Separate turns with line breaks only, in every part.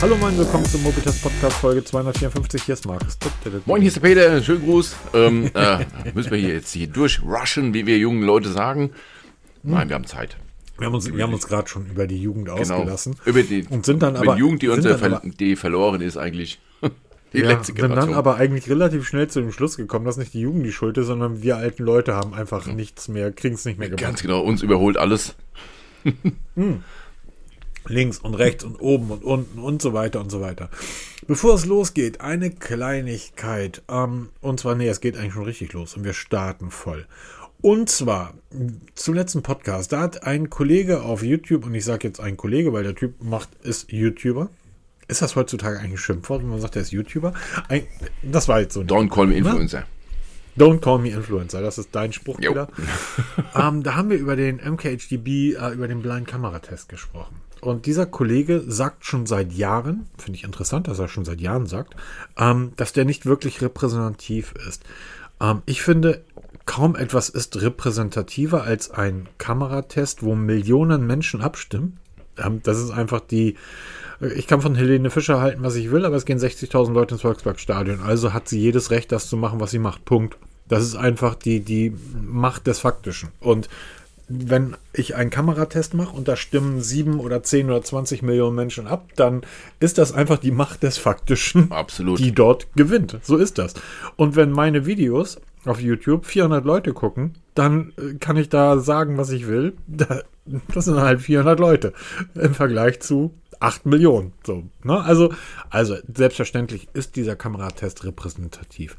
Hallo moin, willkommen zum Mobitest Podcast Folge 254. Hier ist Markus.
Moin, hier ist der Peter. Schönen Gruß. Ähm, äh, müssen wir hier jetzt hier durchrushen, wie wir jungen Leute sagen? Nein, wir haben Zeit.
Wir haben uns, wir haben uns gerade schon über die Jugend
Genau.
ausgelassen.
Über die,
Und sind dann aber-
die Jugend, die, uns ver
aber-
die verloren ist eigentlich. Die
Ja,
letzte
sind dann
Generation.
aber eigentlich relativ schnell zu dem Schluss gekommen, dass nicht die Jugend die Schuld ist, sondern wir alten Leute haben einfach nichts mehr, kriegen es nicht mehr gemacht.
Ganz genau, uns überholt alles.
links und rechts und oben und unten und so weiter und so weiter. Bevor es losgeht, eine Kleinigkeit. Ähm, und zwar, nee, es geht eigentlich schon richtig los und wir starten voll. Und zwar zum letzten Podcast, da hat ein Kollege auf YouTube, und ich sage jetzt ein Kollege, weil der Typ macht, ist YouTuber. Ist das heutzutage eigentlich ein Schimpfwort, wenn man sagt, er ist YouTuber? Ein, das war jetzt so.
Don't call me Influencer.
Don't call me Influencer, das ist dein Spruch
Jo.
wieder. ähm, da haben wir über den MKHDB, äh, über den Blind Kameratest gesprochen. Und dieser Kollege sagt schon seit Jahren, finde ich interessant, dass er schon seit Jahren sagt, ähm, dass der nicht wirklich repräsentativ ist. Ähm, ich finde, kaum etwas ist repräsentativer als ein Kameratest, wo Millionen Menschen abstimmen. Ähm, das ist einfach die, ich kann von Helene Fischer halten, was ich will, aber es gehen 60.000 Leute ins Volksparkstadion. Also hat sie jedes Recht, das zu machen, was sie macht. Punkt. Das ist einfach die, die Macht des Faktischen. Und wenn ich einen Kameratest mache und da stimmen sieben oder zehn oder 20 Millionen Menschen ab, dann ist das einfach die Macht des Faktischen,
Absolut.
die dort gewinnt. So ist das. Und wenn meine Videos auf YouTube 400 Leute gucken, dann äh, kann ich da sagen, was ich will. Da, das sind halt 400 Leute im Vergleich zu 8 Millionen. So, ne? also, also selbstverständlich ist dieser Kameratest repräsentativ.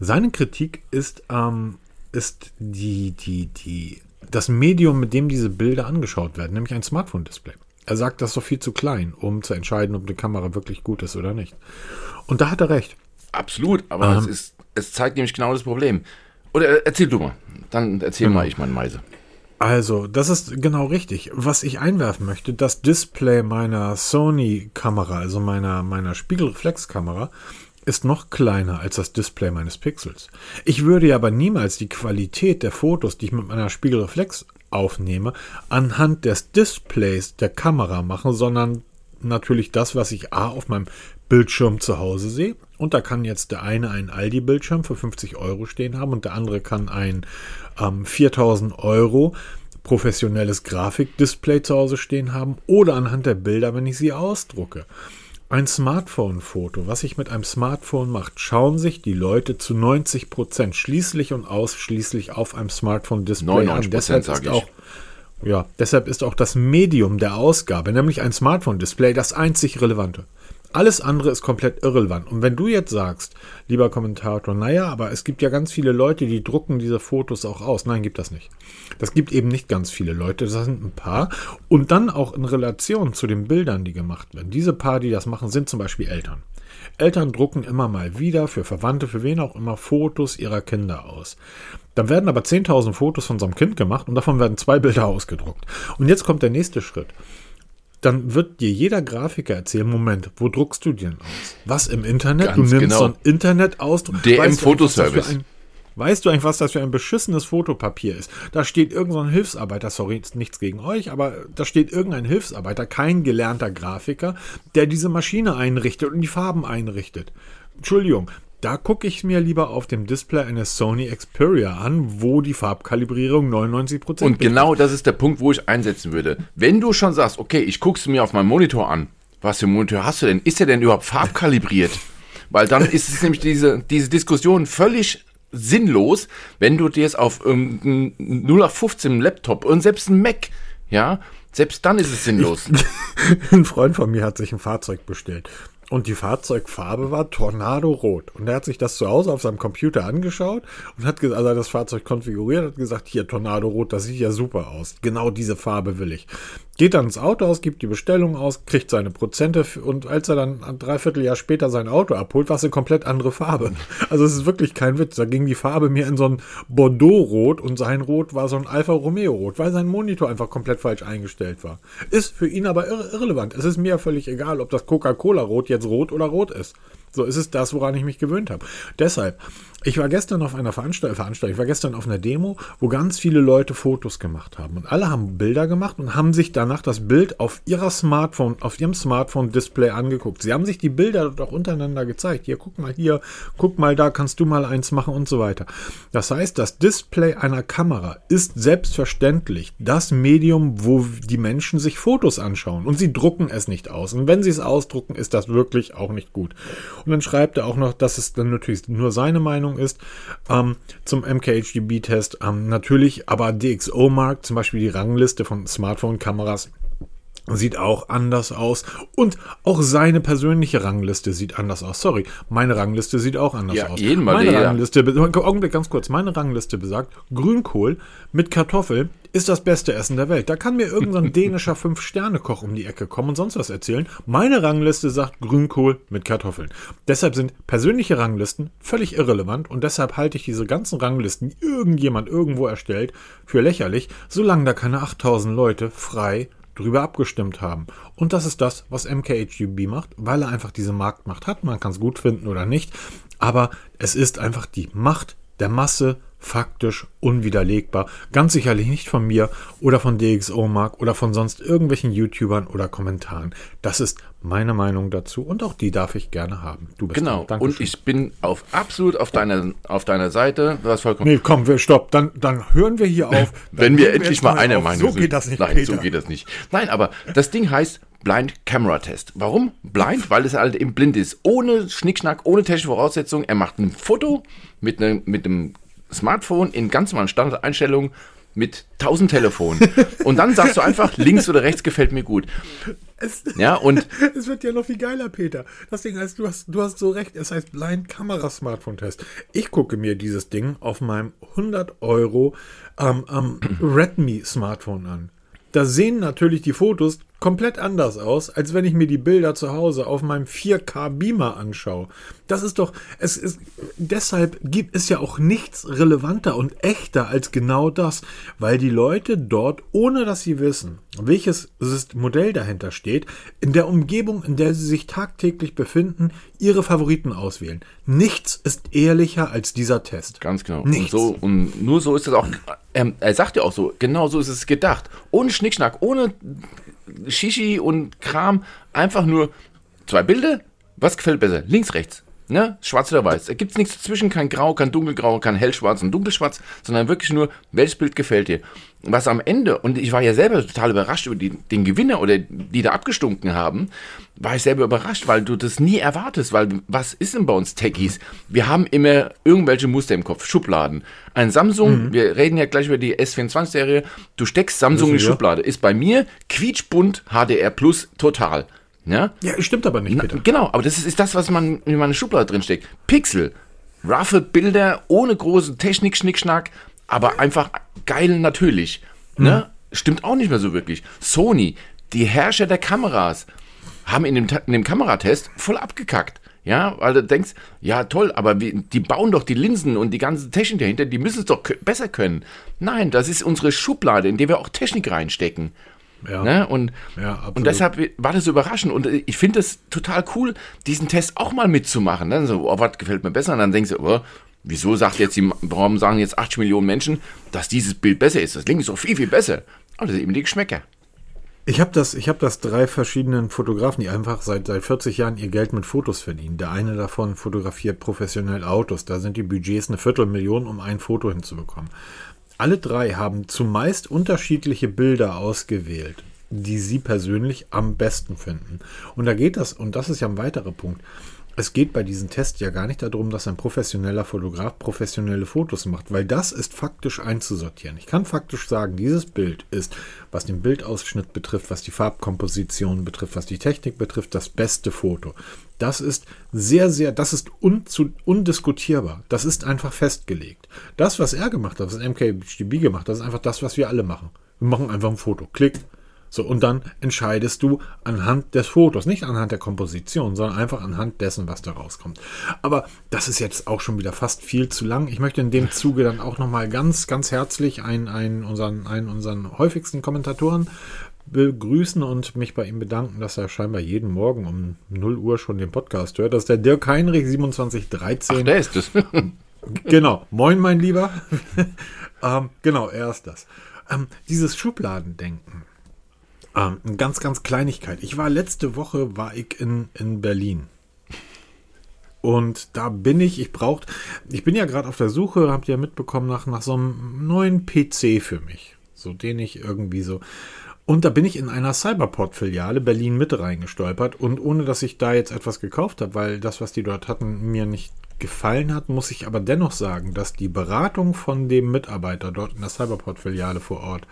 Seine Kritik ist, ähm, ist die, die, die, das Medium, mit dem diese Bilder angeschaut werden, nämlich ein Smartphone-Display. Er sagt, das ist doch viel zu klein, um zu entscheiden, ob eine Kamera wirklich gut ist oder nicht. Und da hat er recht.
Absolut, aber es, ist, es zeigt nämlich genau das Problem. Oder äh, erzähl du mal. Dann erzähl
Genau.
mal ich meine Meise.
Also, das ist genau richtig. Was ich einwerfen möchte, das Display meiner Sony-Kamera, also meiner, meiner Spiegelreflexkamera, ist noch kleiner als das Display meines Pixels. Ich würde ja aber niemals die Qualität der Fotos, die ich mit meiner Spiegelreflex aufnehme, anhand des Displays der Kamera machen, sondern natürlich das, was ich A auf meinem Bildschirm zu Hause sehe. Und da kann jetzt der eine einen Aldi-Bildschirm für 50 Euro stehen haben und der andere kann ein ähm, 4000 Euro professionelles Grafikdisplay zu Hause stehen haben oder anhand der Bilder, wenn ich sie ausdrucke. Ein Smartphone-Foto, was ich mit einem Smartphone macht, schauen sich die Leute zu 90 Prozent schließlich und ausschließlich auf einem Smartphone-Display an.
99%,
Deshalb ist
ich.
auch ja, deshalb ist auch das Medium der Ausgabe, nämlich ein Smartphone-Display, das einzig relevante. Alles andere ist komplett irrelevant. Und wenn du jetzt sagst, lieber Kommentator, naja, aber es gibt ja ganz viele Leute, die drucken diese Fotos auch aus. Nein, gibt das nicht. Das gibt eben nicht ganz viele Leute, das sind ein paar. Und dann auch in Relation zu den Bildern, die gemacht werden. Diese paar, die das machen, sind zum Beispiel Eltern. Eltern drucken immer mal wieder für Verwandte, für wen auch immer, Fotos ihrer Kinder aus. Dann werden aber 10.000 Fotos von so einem Kind gemacht und davon werden zwei Bilder ausgedruckt. Und jetzt kommt der nächste Schritt. Dann wird dir jeder Grafiker erzählen, Moment, wo druckst du den aus? Was im Internet?
Ganz
du nimmst
genau.
so ein Internetausdruck.
DM
Weißt du eigentlich, was das für
Fotoservice.
ein- Weißt du eigentlich, was das für ein beschissenes Fotopapier ist? Da steht irgendein so Hilfsarbeiter, sorry, ist nichts gegen euch, aber da steht irgendein Hilfsarbeiter, kein gelernter Grafiker, der diese Maschine einrichtet und die Farben einrichtet. Entschuldigung, da gucke ich mir lieber auf dem Display eines Sony Xperia an, wo die Farbkalibrierung 99%
Und genau das ist der Punkt, wo ich einsetzen würde. Wenn du schon sagst, okay, ich gucke es mir auf meinem Monitor an. Was für ein Monitor hast du denn? Ist der denn überhaupt farbkalibriert? Weil dann ist es nämlich diese, diese Diskussion völlig sinnlos, wenn du dir es auf irgendeinem 0815 Laptop und selbst ein Mac, ja, selbst dann ist es sinnlos.
Ein Freund von mir hat sich ein Fahrzeug bestellt. Und die Fahrzeugfarbe war Tornado-Rot. Und er hat sich das zu Hause auf seinem Computer angeschaut und hat also hat das Fahrzeug konfiguriert, hat gesagt, hier Tornado-Rot, das sieht ja super aus. Genau diese Farbe will ich. Geht dann ins Auto aus, gibt die Bestellung aus, kriegt seine Prozente und als er dann ein Dreivierteljahr später sein Auto abholt, war es eine komplett andere Farbe. Also es ist wirklich kein Witz. Da ging die Farbe mir in so ein Bordeaux-Rot und sein Rot war so ein Alfa Romeo-Rot, weil sein Monitor einfach komplett falsch eingestellt war. Ist für ihn aber irre irrelevant. Es ist mir völlig egal, ob das Coca-Cola-Rot jetzt rot oder rot ist. So ist es das, woran ich mich gewöhnt habe. Deshalb, ich war gestern auf einer Veranstalt Veranstaltung, ich war gestern auf einer Demo, wo ganz viele Leute Fotos gemacht haben. Und alle haben Bilder gemacht und haben sich danach das Bild auf ihrer Smartphone, auf ihrem Smartphone-Display angeguckt. Sie haben sich die Bilder dort auch untereinander gezeigt. Hier, guck mal hier, guck mal da, kannst du mal eins machen und so weiter. Das heißt, das Display einer Kamera ist selbstverständlich das Medium, wo die Menschen sich Fotos anschauen. Und sie drucken es nicht aus. Und wenn sie es ausdrucken, ist das wirklich auch nicht gut. Und dann schreibt er auch noch, dass es dann natürlich nur seine Meinung ist ähm, zum MKHDB-Test. Ähm, natürlich, aber DxO-Mark, zum Beispiel die Rangliste von Smartphone-Kameras, sieht auch anders aus und auch seine persönliche Rangliste sieht anders aus. Sorry, meine Rangliste sieht auch anders
Ja,
aus.
jeden Mal,
meine. Rangliste, Augenblick, ganz kurz, meine Rangliste besagt, Grünkohl mit Kartoffel ist das beste Essen der Welt. Da kann mir irgendein dänischer Fünf-Sterne-Koch um die Ecke kommen und sonst was erzählen. Meine Rangliste sagt Grünkohl mit Kartoffeln. Deshalb sind persönliche Ranglisten völlig irrelevant und deshalb halte ich diese ganzen Ranglisten, die irgendjemand irgendwo erstellt, für lächerlich, solange da keine 8000 Leute frei drüber abgestimmt haben. Und das ist das, was MKHUB macht, weil er einfach diese Marktmacht hat. Man kann es gut finden oder nicht, aber es ist einfach die Macht der Masse faktisch unwiderlegbar. Ganz sicherlich nicht von mir oder von DxO Mark oder von sonst irgendwelchen YouTubern oder Kommentaren. Das ist meine Meinung dazu und auch die darf ich gerne haben. Du bist
Genau. Und ich bin auf absolut auf deiner, auf deiner Seite. Du hast vollkommen
Nee, komm, wir stopp. Dann, dann hören wir hier auf.
Wenn wir endlich mal einer
auf.
Meinung
So
sind.
geht das nicht,
Nein,
Peter.
so geht das nicht. Nein, aber das Ding heißt Blind Camera Test. Warum? Blind, weil es halt eben blind ist. Ohne Schnickschnack, ohne technische Voraussetzungen. Er macht ein Foto mit einem, mit einem Smartphone in ganz normalen Standardeinstellungen mit 1000 Telefonen. Und dann sagst du einfach, links oder rechts gefällt mir gut.
Es,
Ja, und
es wird ja noch viel geiler, Peter. Das Ding heißt, du hast, du hast so recht, es heißt Blind Kamera Smartphone Test. Ich gucke mir dieses Ding auf meinem 100 Euro ähm, ähm, Redmi Smartphone an. Da sehen natürlich die Fotos komplett anders aus, als wenn ich mir die Bilder zu Hause auf meinem 4K Beamer anschaue. Das ist doch, es ist, deshalb gibt es ja auch nichts relevanter und echter als genau das, weil die Leute dort, ohne dass sie wissen, welches Modell dahinter steht, in der Umgebung, in der sie sich tagtäglich befinden, ihre Favoriten auswählen. Nichts ist ehrlicher als dieser Test.
Ganz genau.
Nichts.
Und, so, und nur so ist es auch. Ähm, er sagt ja auch so, genau so ist es gedacht. Ohne Schnickschnack, ohne Shishi und Kram. Einfach nur zwei Bilder. Was gefällt besser? Links, rechts. Ne? Schwarz oder weiß. Da gibt es nichts dazwischen, kein Grau, kein Dunkelgrau, kein Hellschwarz und Dunkelschwarz, sondern wirklich nur, welches Bild gefällt dir. Was am Ende, und ich war ja selber total überrascht über die, den Gewinner oder die da abgestunken haben, war ich selber überrascht, weil du das nie erwartest, weil was ist denn bei uns Techies? Wir haben immer irgendwelche Muster im Kopf, Schubladen. Ein Samsung, wir reden ja gleich über die S24-Serie, du steckst Samsung in die. Schublade, ist bei mir quietschbunt HDR Plus total. Ja?
Ja, stimmt aber nicht,
Na,
Peter.
genau, aber das ist, ist das, was man in meiner Schublade drin steckt. Pixel, roughe Bilder, ohne große Technik, Schnickschnack, aber einfach geil natürlich. Ne? Stimmt auch nicht mehr so wirklich. Sony, die Herrscher der Kameras, haben in dem, in dem Kameratest voll abgekackt. Ja, weil du denkst, ja toll, aber wie, die bauen doch die Linsen und die ganze Technik dahinter, die müssen es doch besser können. Nein, das ist unsere Schublade, in der wir auch Technik reinstecken.
Ja.
Ne? Und,
Ja,
und deshalb war das so überraschend. Und äh, ich finde es total cool, diesen Test auch mal mitzumachen. Dann so, oh, was gefällt mir besser? Und dann denkst du, oh, wieso sagt jetzt die, warum sagen jetzt 80 Millionen Menschen, dass dieses Bild besser ist? Das Link ist doch viel, viel besser. Aber das sind eben die Geschmäcker.
Ich habe das, ich habe das drei verschiedenen Fotografen, die einfach seit, seit 40 Jahren ihr Geld mit Fotos verdienen. Der eine davon fotografiert professionell Autos. Da sind die Budgets eine Viertelmillion, um ein Foto hinzubekommen. Alle drei haben zumeist unterschiedliche Bilder ausgewählt, die sie persönlich am besten finden. Und da geht das, und das ist ja ein weiterer Punkt. Es geht bei diesem Test ja gar nicht darum, dass ein professioneller Fotograf professionelle Fotos macht, weil das ist faktisch einzusortieren. Ich kann faktisch sagen, dieses Bild ist, was den Bildausschnitt betrifft, was die Farbkomposition betrifft, was die Technik betrifft, das beste Foto. Das ist sehr, sehr, das ist unzu, undiskutierbar. Das ist einfach festgelegt. Das, was er gemacht hat, was MKBHDB gemacht hat, ist einfach das, was wir alle machen. Wir machen einfach ein Foto. Klick, So, und dann entscheidest du anhand des Fotos, nicht anhand der Komposition, sondern einfach anhand dessen, was da rauskommt. Aber das ist jetzt auch schon wieder fast viel zu lang. Ich möchte in dem Zuge dann auch nochmal ganz, ganz herzlich einen, einen, unseren, einen unseren häufigsten Kommentatoren begrüßen und mich bei ihm bedanken, dass er scheinbar jeden Morgen um 0 Uhr schon den Podcast hört. Das ist der Dirk Heinrich 2713. Ach,
der ist es.
genau. Moin, mein Lieber. ähm, genau, er ist das. Ähm, dieses Schubladendenken ähm, eine ganz, ganz Kleinigkeit. Ich war letzte Woche, war ich in, in Berlin. Und da bin ich, ich braucht, ich bin ja gerade auf der Suche, habt ihr ja mitbekommen, nach, nach so einem neuen PC für mich. So, den ich irgendwie so. Und da bin ich in einer Cyberport-Filiale Berlin Mitte reingestolpert. Und ohne dass ich da jetzt etwas gekauft habe, weil das, was die dort hatten, mir nicht gefallen hat, muss ich aber dennoch sagen, dass die Beratung von dem Mitarbeiter dort in der Cyberport-Filiale vor Ort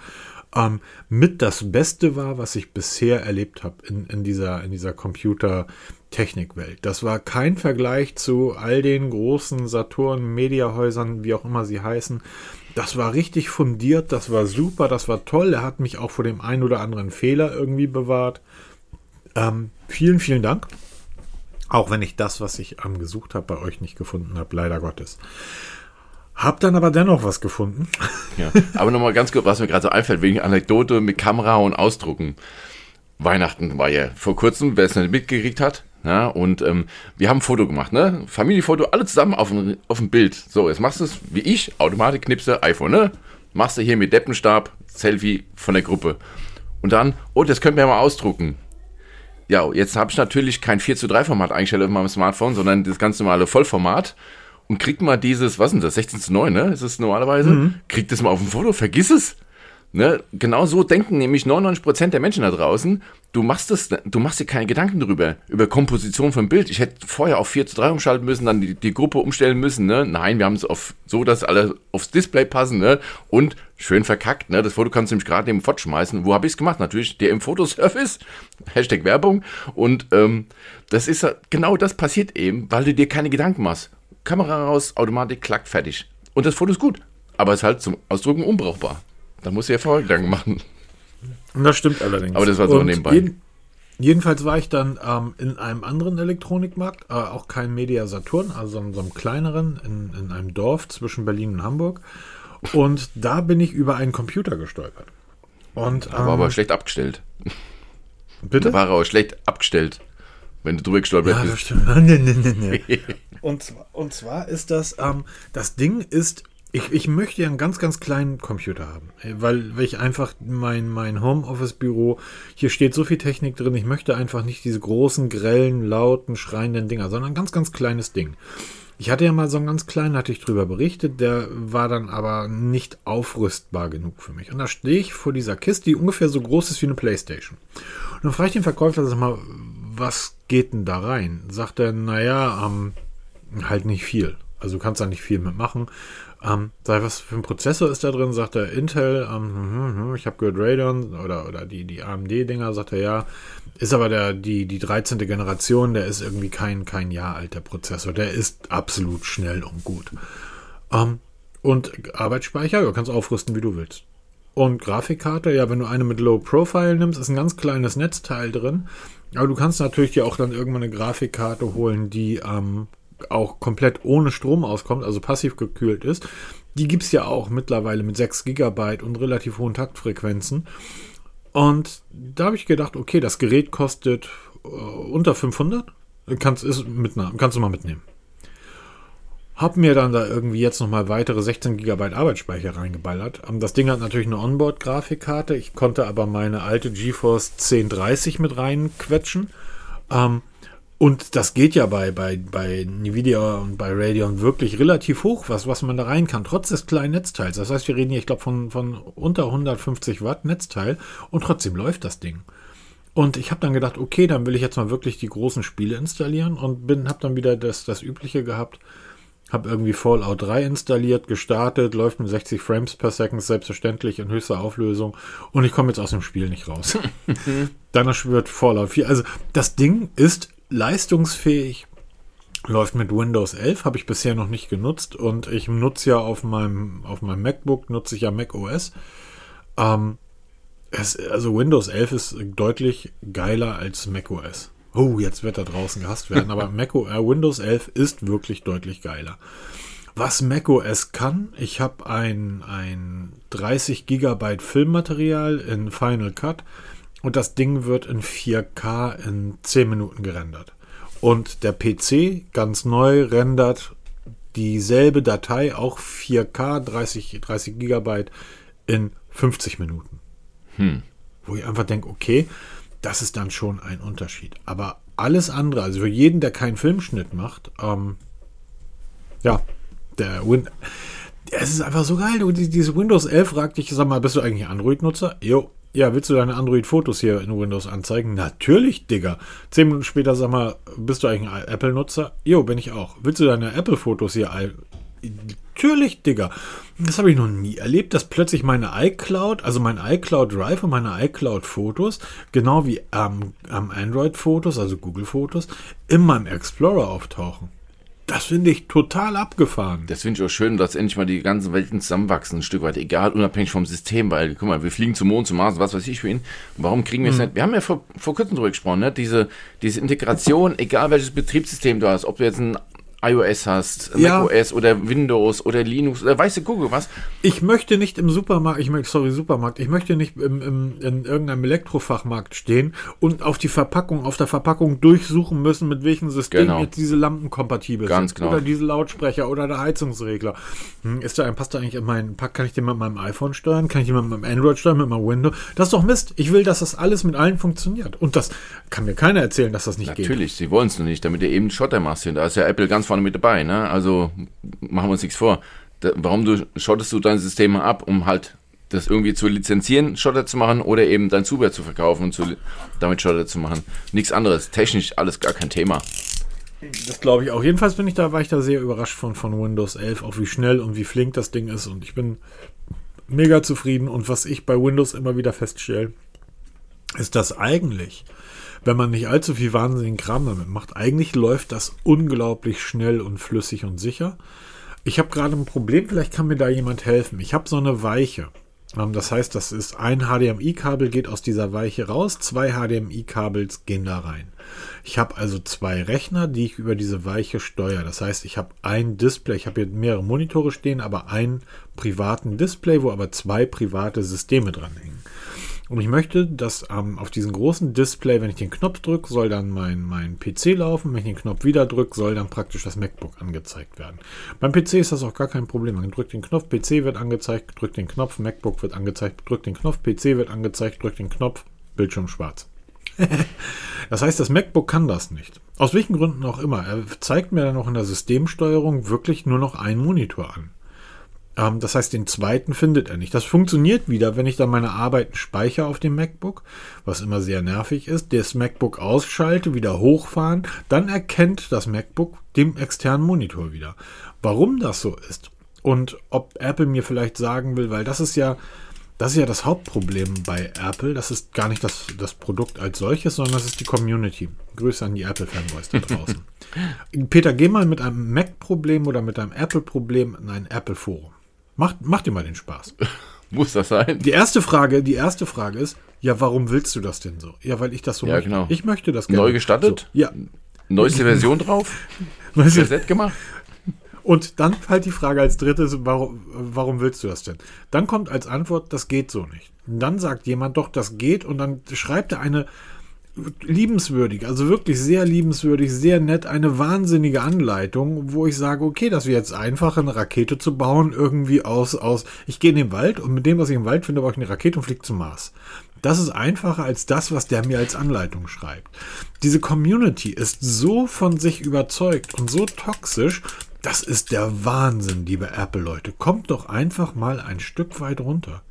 ähm, mit das Beste war, was ich bisher erlebt habe in, in dieser, in dieser Computertechnikwelt. Das war kein Vergleich zu all den großen Saturn-Mediahäusern, wie auch immer sie heißen. Das war richtig fundiert, das war super, das war toll. Er hat mich auch vor dem einen oder anderen Fehler irgendwie bewahrt. Ähm, vielen, vielen Dank. Auch wenn ich das, was ich ähm, gesucht habe, bei euch nicht gefunden habe, leider Gottes. Hab dann aber dennoch was gefunden.
Ja, aber nochmal ganz kurz, was mir gerade so einfällt, wegen Anekdote mit Kamera und Ausdrucken. Weihnachten war ja vor kurzem, wer es nicht mitgekriegt hat. Ja, und ähm, wir haben ein Foto gemacht, ne? Familienfoto, alle zusammen auf ein, auf ein Bild. So, jetzt machst du es wie ich, Automatik, Knipse, iPhone, ne? Machst du hier mit Deppenstab, Selfie von der Gruppe. Und dann, oh, das könnten wir ja mal ausdrucken. Ja, jetzt habe ich natürlich kein 4 zu 3 Format eingestellt auf meinem Smartphone, sondern das ganz normale Vollformat und kriegt mal dieses, was ist das, 16 zu 9, ne? Ist es normalerweise? Mhm. Kriegt das mal auf dem Foto, vergiss es. Ne? Genau so denken nämlich 99% der Menschen da draußen. Du machst das, du machst dir keine Gedanken darüber, über Komposition vom Bild. Ich hätte vorher auf 4 zu 3 umschalten müssen, dann die, die Gruppe umstellen müssen. Ne? Nein, wir haben es auf so, dass alle aufs Display passen. Ne? Und schön verkackt. Ne? Das Foto kannst du nämlich gerade neben fortschmeißen. Wo habe ich es gemacht? Natürlich der im Fotoservice. Hashtag Werbung. Und ähm, das ist genau das passiert eben, weil du dir keine Gedanken machst. Kamera raus, Automatik, klack, fertig. Und das Foto ist gut, aber ist halt zum Ausdrucken unbrauchbar. Da muss ich ja vorher Gedanken machen.
Das stimmt allerdings.
Aber das war so Und nebenbei. Jeden,
jedenfalls war ich dann ähm, in einem anderen Elektronikmarkt, äh, auch kein Media Saturn, also in so einem kleineren, in, in einem Dorf zwischen Berlin und Hamburg. Und da bin ich über einen Computer gestolpert. Und,
ähm, war aber ähm, schlecht abgestellt.
Bitte? Da
war aber schlecht abgestellt, wenn du drüber gestolpert ja,
bist. Nee, nee, nee, nee. Und, und zwar ist das, ähm, das Ding ist, ich, ich möchte ja einen ganz, ganz kleinen Computer haben, weil, weil ich einfach mein, mein Homeoffice-Büro, hier steht so viel Technik drin, ich möchte einfach nicht diese großen, grellen, lauten, schreienden Dinger, sondern ein ganz, ganz kleines Ding. Ich hatte ja mal so einen ganz kleinen, hatte ich drüber berichtet, der war dann aber nicht aufrüstbar genug für mich. Und da stehe ich vor dieser Kiste, die ungefähr so groß ist wie eine Playstation. Und dann frage ich den Verkäufer, sag mal, was geht denn da rein? Sagt er, naja, ähm, halt nicht viel. Also du kannst da nicht viel mitmachen. Ähm, sag, was für ein Prozessor ist da drin? Sagt er Intel, ähm, hm, hm, ich habe gehört Radeon oder, oder die, die AMD-Dinger, sagt er ja. Ist aber der, die, die 13. Generation, der ist irgendwie kein, kein Jahr alter Prozessor. Der ist absolut schnell und gut. Ähm, und Arbeitsspeicher, du kannst aufrüsten, wie du willst. Und Grafikkarte, ja, wenn du eine mit Low Profile nimmst, ist ein ganz kleines Netzteil drin. Aber du kannst natürlich dir auch dann irgendwann eine Grafikkarte holen, die ähm, auch komplett ohne Strom auskommt, also passiv gekühlt ist. Die gibt es ja auch mittlerweile mit 6 GB und relativ hohen Taktfrequenzen. Und da habe ich gedacht, okay, das Gerät kostet äh, unter 500. Kannst, ist mit, kannst du mal mitnehmen. Hab mir dann da irgendwie jetzt nochmal weitere 16 GB Arbeitsspeicher reingeballert. Ähm, das Ding hat natürlich eine Onboard-Grafikkarte. Ich konnte aber meine alte GeForce 1030 mit reinquetschen. Ähm, und das geht ja bei, bei, bei Nvidia und bei Radeon wirklich relativ hoch, was, was man da rein kann, trotz des kleinen Netzteils. Das heißt, wir reden hier, ich glaube, von, von unter 150 Watt Netzteil und trotzdem läuft das Ding. Und ich habe dann gedacht, okay, dann will ich jetzt mal wirklich die großen Spiele installieren und bin, habe dann wieder das, das Übliche gehabt. Habe irgendwie Fallout 3 installiert, gestartet, läuft mit 60 Frames per Second, selbstverständlich in höchster Auflösung. Und ich komme jetzt aus dem Spiel nicht raus. dann schwört Fallout 4. Also das Ding ist leistungsfähig. Läuft mit Windows 11, habe ich bisher noch nicht genutzt und ich nutze ja auf meinem, auf meinem MacBook, nutze ich ja Mac OS. Ähm, Es, also Windows 11 ist deutlich geiler als macOS. Oh, jetzt wird da draußen gehasst werden, aber Mac, äh, Windows 11 ist wirklich deutlich geiler. Was macOS kann, ich habe ein, ein 30 Gigabyte Filmmaterial in Final Cut und das Ding wird in 4K in 10 Minuten gerendert. Und der PC, ganz neu, rendert dieselbe Datei, auch 4K, 30, 30 Gigabyte, in 50 Minuten. Hm. Wo ich einfach denke, okay, das ist dann schon ein Unterschied. Aber alles andere, also für jeden, der keinen Filmschnitt macht, ähm, ja, der Win es ist einfach so geil. Du, diese Windows 11 fragt dich, sag mal, bist du eigentlich Android-Nutzer? Jo, ja, willst du deine Android-Fotos hier in Windows anzeigen? Natürlich, Digga. Zehn Minuten später sag mal, bist du eigentlich ein Apple-Nutzer? Jo, bin ich auch. Willst du deine Apple-Fotos hier? Natürlich, Digga. Das habe ich noch nie erlebt, dass plötzlich meine iCloud, also mein iCloud Drive und meine iCloud Fotos, genau wie am ähm, Android-Fotos, also Google-Fotos, in meinem Explorer auftauchen. Das finde ich total abgefahren.
Das finde ich auch schön, dass endlich mal die ganzen Welten zusammenwachsen, ein Stück weit, egal, unabhängig vom System, weil, guck mal, wir fliegen zum Mond, zum Mars, was weiß ich für ihn. Warum kriegen wir es mhm. nicht? Wir haben ja vor, vor kurzem drüber gesprochen, ne? diese, diese Integration, egal welches Betriebssystem du hast, ob du jetzt ein iOS hast, ja. macOS oder Windows oder Linux oder weißt du, Google was.
Ich möchte nicht im Supermarkt, ich möchte, sorry, Supermarkt, ich möchte nicht im, im, in irgendeinem Elektrofachmarkt stehen und auf die Verpackung, auf der Verpackung durchsuchen müssen, mit welchem System genau. jetzt diese Lampen kompatibel
Ganz
sind.
Genau.
Oder diese Lautsprecher oder der Heizungsregler. Hm, ist da ein, passt da eigentlich in meinen Pack? Kann ich den mit meinem iPhone steuern? Kann ich den mit meinem Android steuern, mit meinem Windows? Das ist doch Mist. Ich will, dass das alles mit allen funktioniert. Und das kann mir keiner erzählen, dass das nicht
Natürlich,
geht.
Natürlich, sie wollen es nur nicht, damit ihr eben Schotter machst. Da ist ja Apple ganz vorne mit dabei, ne? Also machen wir uns nichts vor. Da, warum du schottest du dein System ab, um halt das irgendwie zu lizenzieren, Schotter zu machen oder eben dein Zubehör zu verkaufen und zu, damit Schotter zu machen. Nichts anderes. Technisch alles gar kein Thema.
Das glaube ich auch. Jedenfalls bin ich da, war ich da sehr überrascht von, von Windows 11, auch wie schnell und wie flink das Ding ist. Und ich bin mega zufrieden. Und was ich bei Windows immer wieder feststelle, ist, dass eigentlich wenn man nicht allzu viel wahnsinnigen Kram damit macht. Eigentlich läuft das unglaublich schnell und flüssig und sicher. Ich habe gerade ein Problem, vielleicht kann mir da jemand helfen. Ich habe so eine Weiche. Ähm, das heißt, das ist ein HDMI-Kabel geht aus dieser Weiche raus, zwei HDMI-Kabels gehen da rein. Ich habe also zwei Rechner, die ich über diese Weiche steuere. Das heißt, ich habe ein Display, ich habe hier mehrere Monitore stehen, aber einen privaten Display, wo aber zwei private Systeme dranhängen. Und ich möchte, dass ähm, auf diesem großen Display, wenn ich den Knopf drücke, soll dann mein, mein PC laufen. Wenn ich den Knopf wieder drücke, soll dann praktisch das MacBook angezeigt werden. Beim PC ist das auch gar kein Problem. Man drückt den Knopf, PC wird angezeigt, drückt den Knopf, MacBook wird angezeigt, drückt den Knopf, PC wird angezeigt, drückt den Knopf, Bildschirm schwarz. das heißt, das MacBook kann das nicht. Aus welchen Gründen auch immer. Er zeigt mir dann auch in der Systemsteuerung wirklich nur noch einen Monitor an. Ähm, das heißt, den zweiten findet er nicht. Das funktioniert wieder, wenn ich dann meine Arbeiten speichere auf dem MacBook, was immer sehr nervig ist, das MacBook ausschalte, wieder hochfahren, dann erkennt das MacBook den externen Monitor wieder. Warum das so ist und ob Apple mir vielleicht sagen will, weil das ist ja, das ist ja das Hauptproblem bei Apple. Das ist gar nicht das, das Produkt als solches, sondern das ist die Community. Grüße an die Apple-Fanboys da draußen. Peter, geh mal mit einem Mac-Problem oder mit einem Apple-Problem in ein Apple-Forum. Macht, macht dir mal den Spaß.
Muss das sein?
Die erste Frage, die erste Frage ist, ja, warum willst du das denn so? Ja, weil ich das so
ja,
möchte.
Genau.
Ich möchte das gerne.
Neu gestattet?
So, ja.
Neueste Version drauf?
Neueste Set gemacht? Und dann halt die Frage als drittes, warum, warum willst du das denn? Dann kommt als Antwort, das geht so nicht. Und dann sagt jemand doch, das geht und dann schreibt er eine liebenswürdig, also wirklich sehr liebenswürdig, sehr nett, eine wahnsinnige Anleitung, wo ich sage, okay, das wäre jetzt einfach, eine Rakete zu bauen, irgendwie aus, aus, ich gehe in den Wald und mit dem, was ich im Wald finde, baue ich eine Rakete und fliege zum Mars. Das ist einfacher als das, was der mir als Anleitung schreibt. Diese Community ist so von sich überzeugt und so toxisch, das ist der Wahnsinn, liebe Apple-Leute. Kommt doch einfach mal ein Stück weit runter.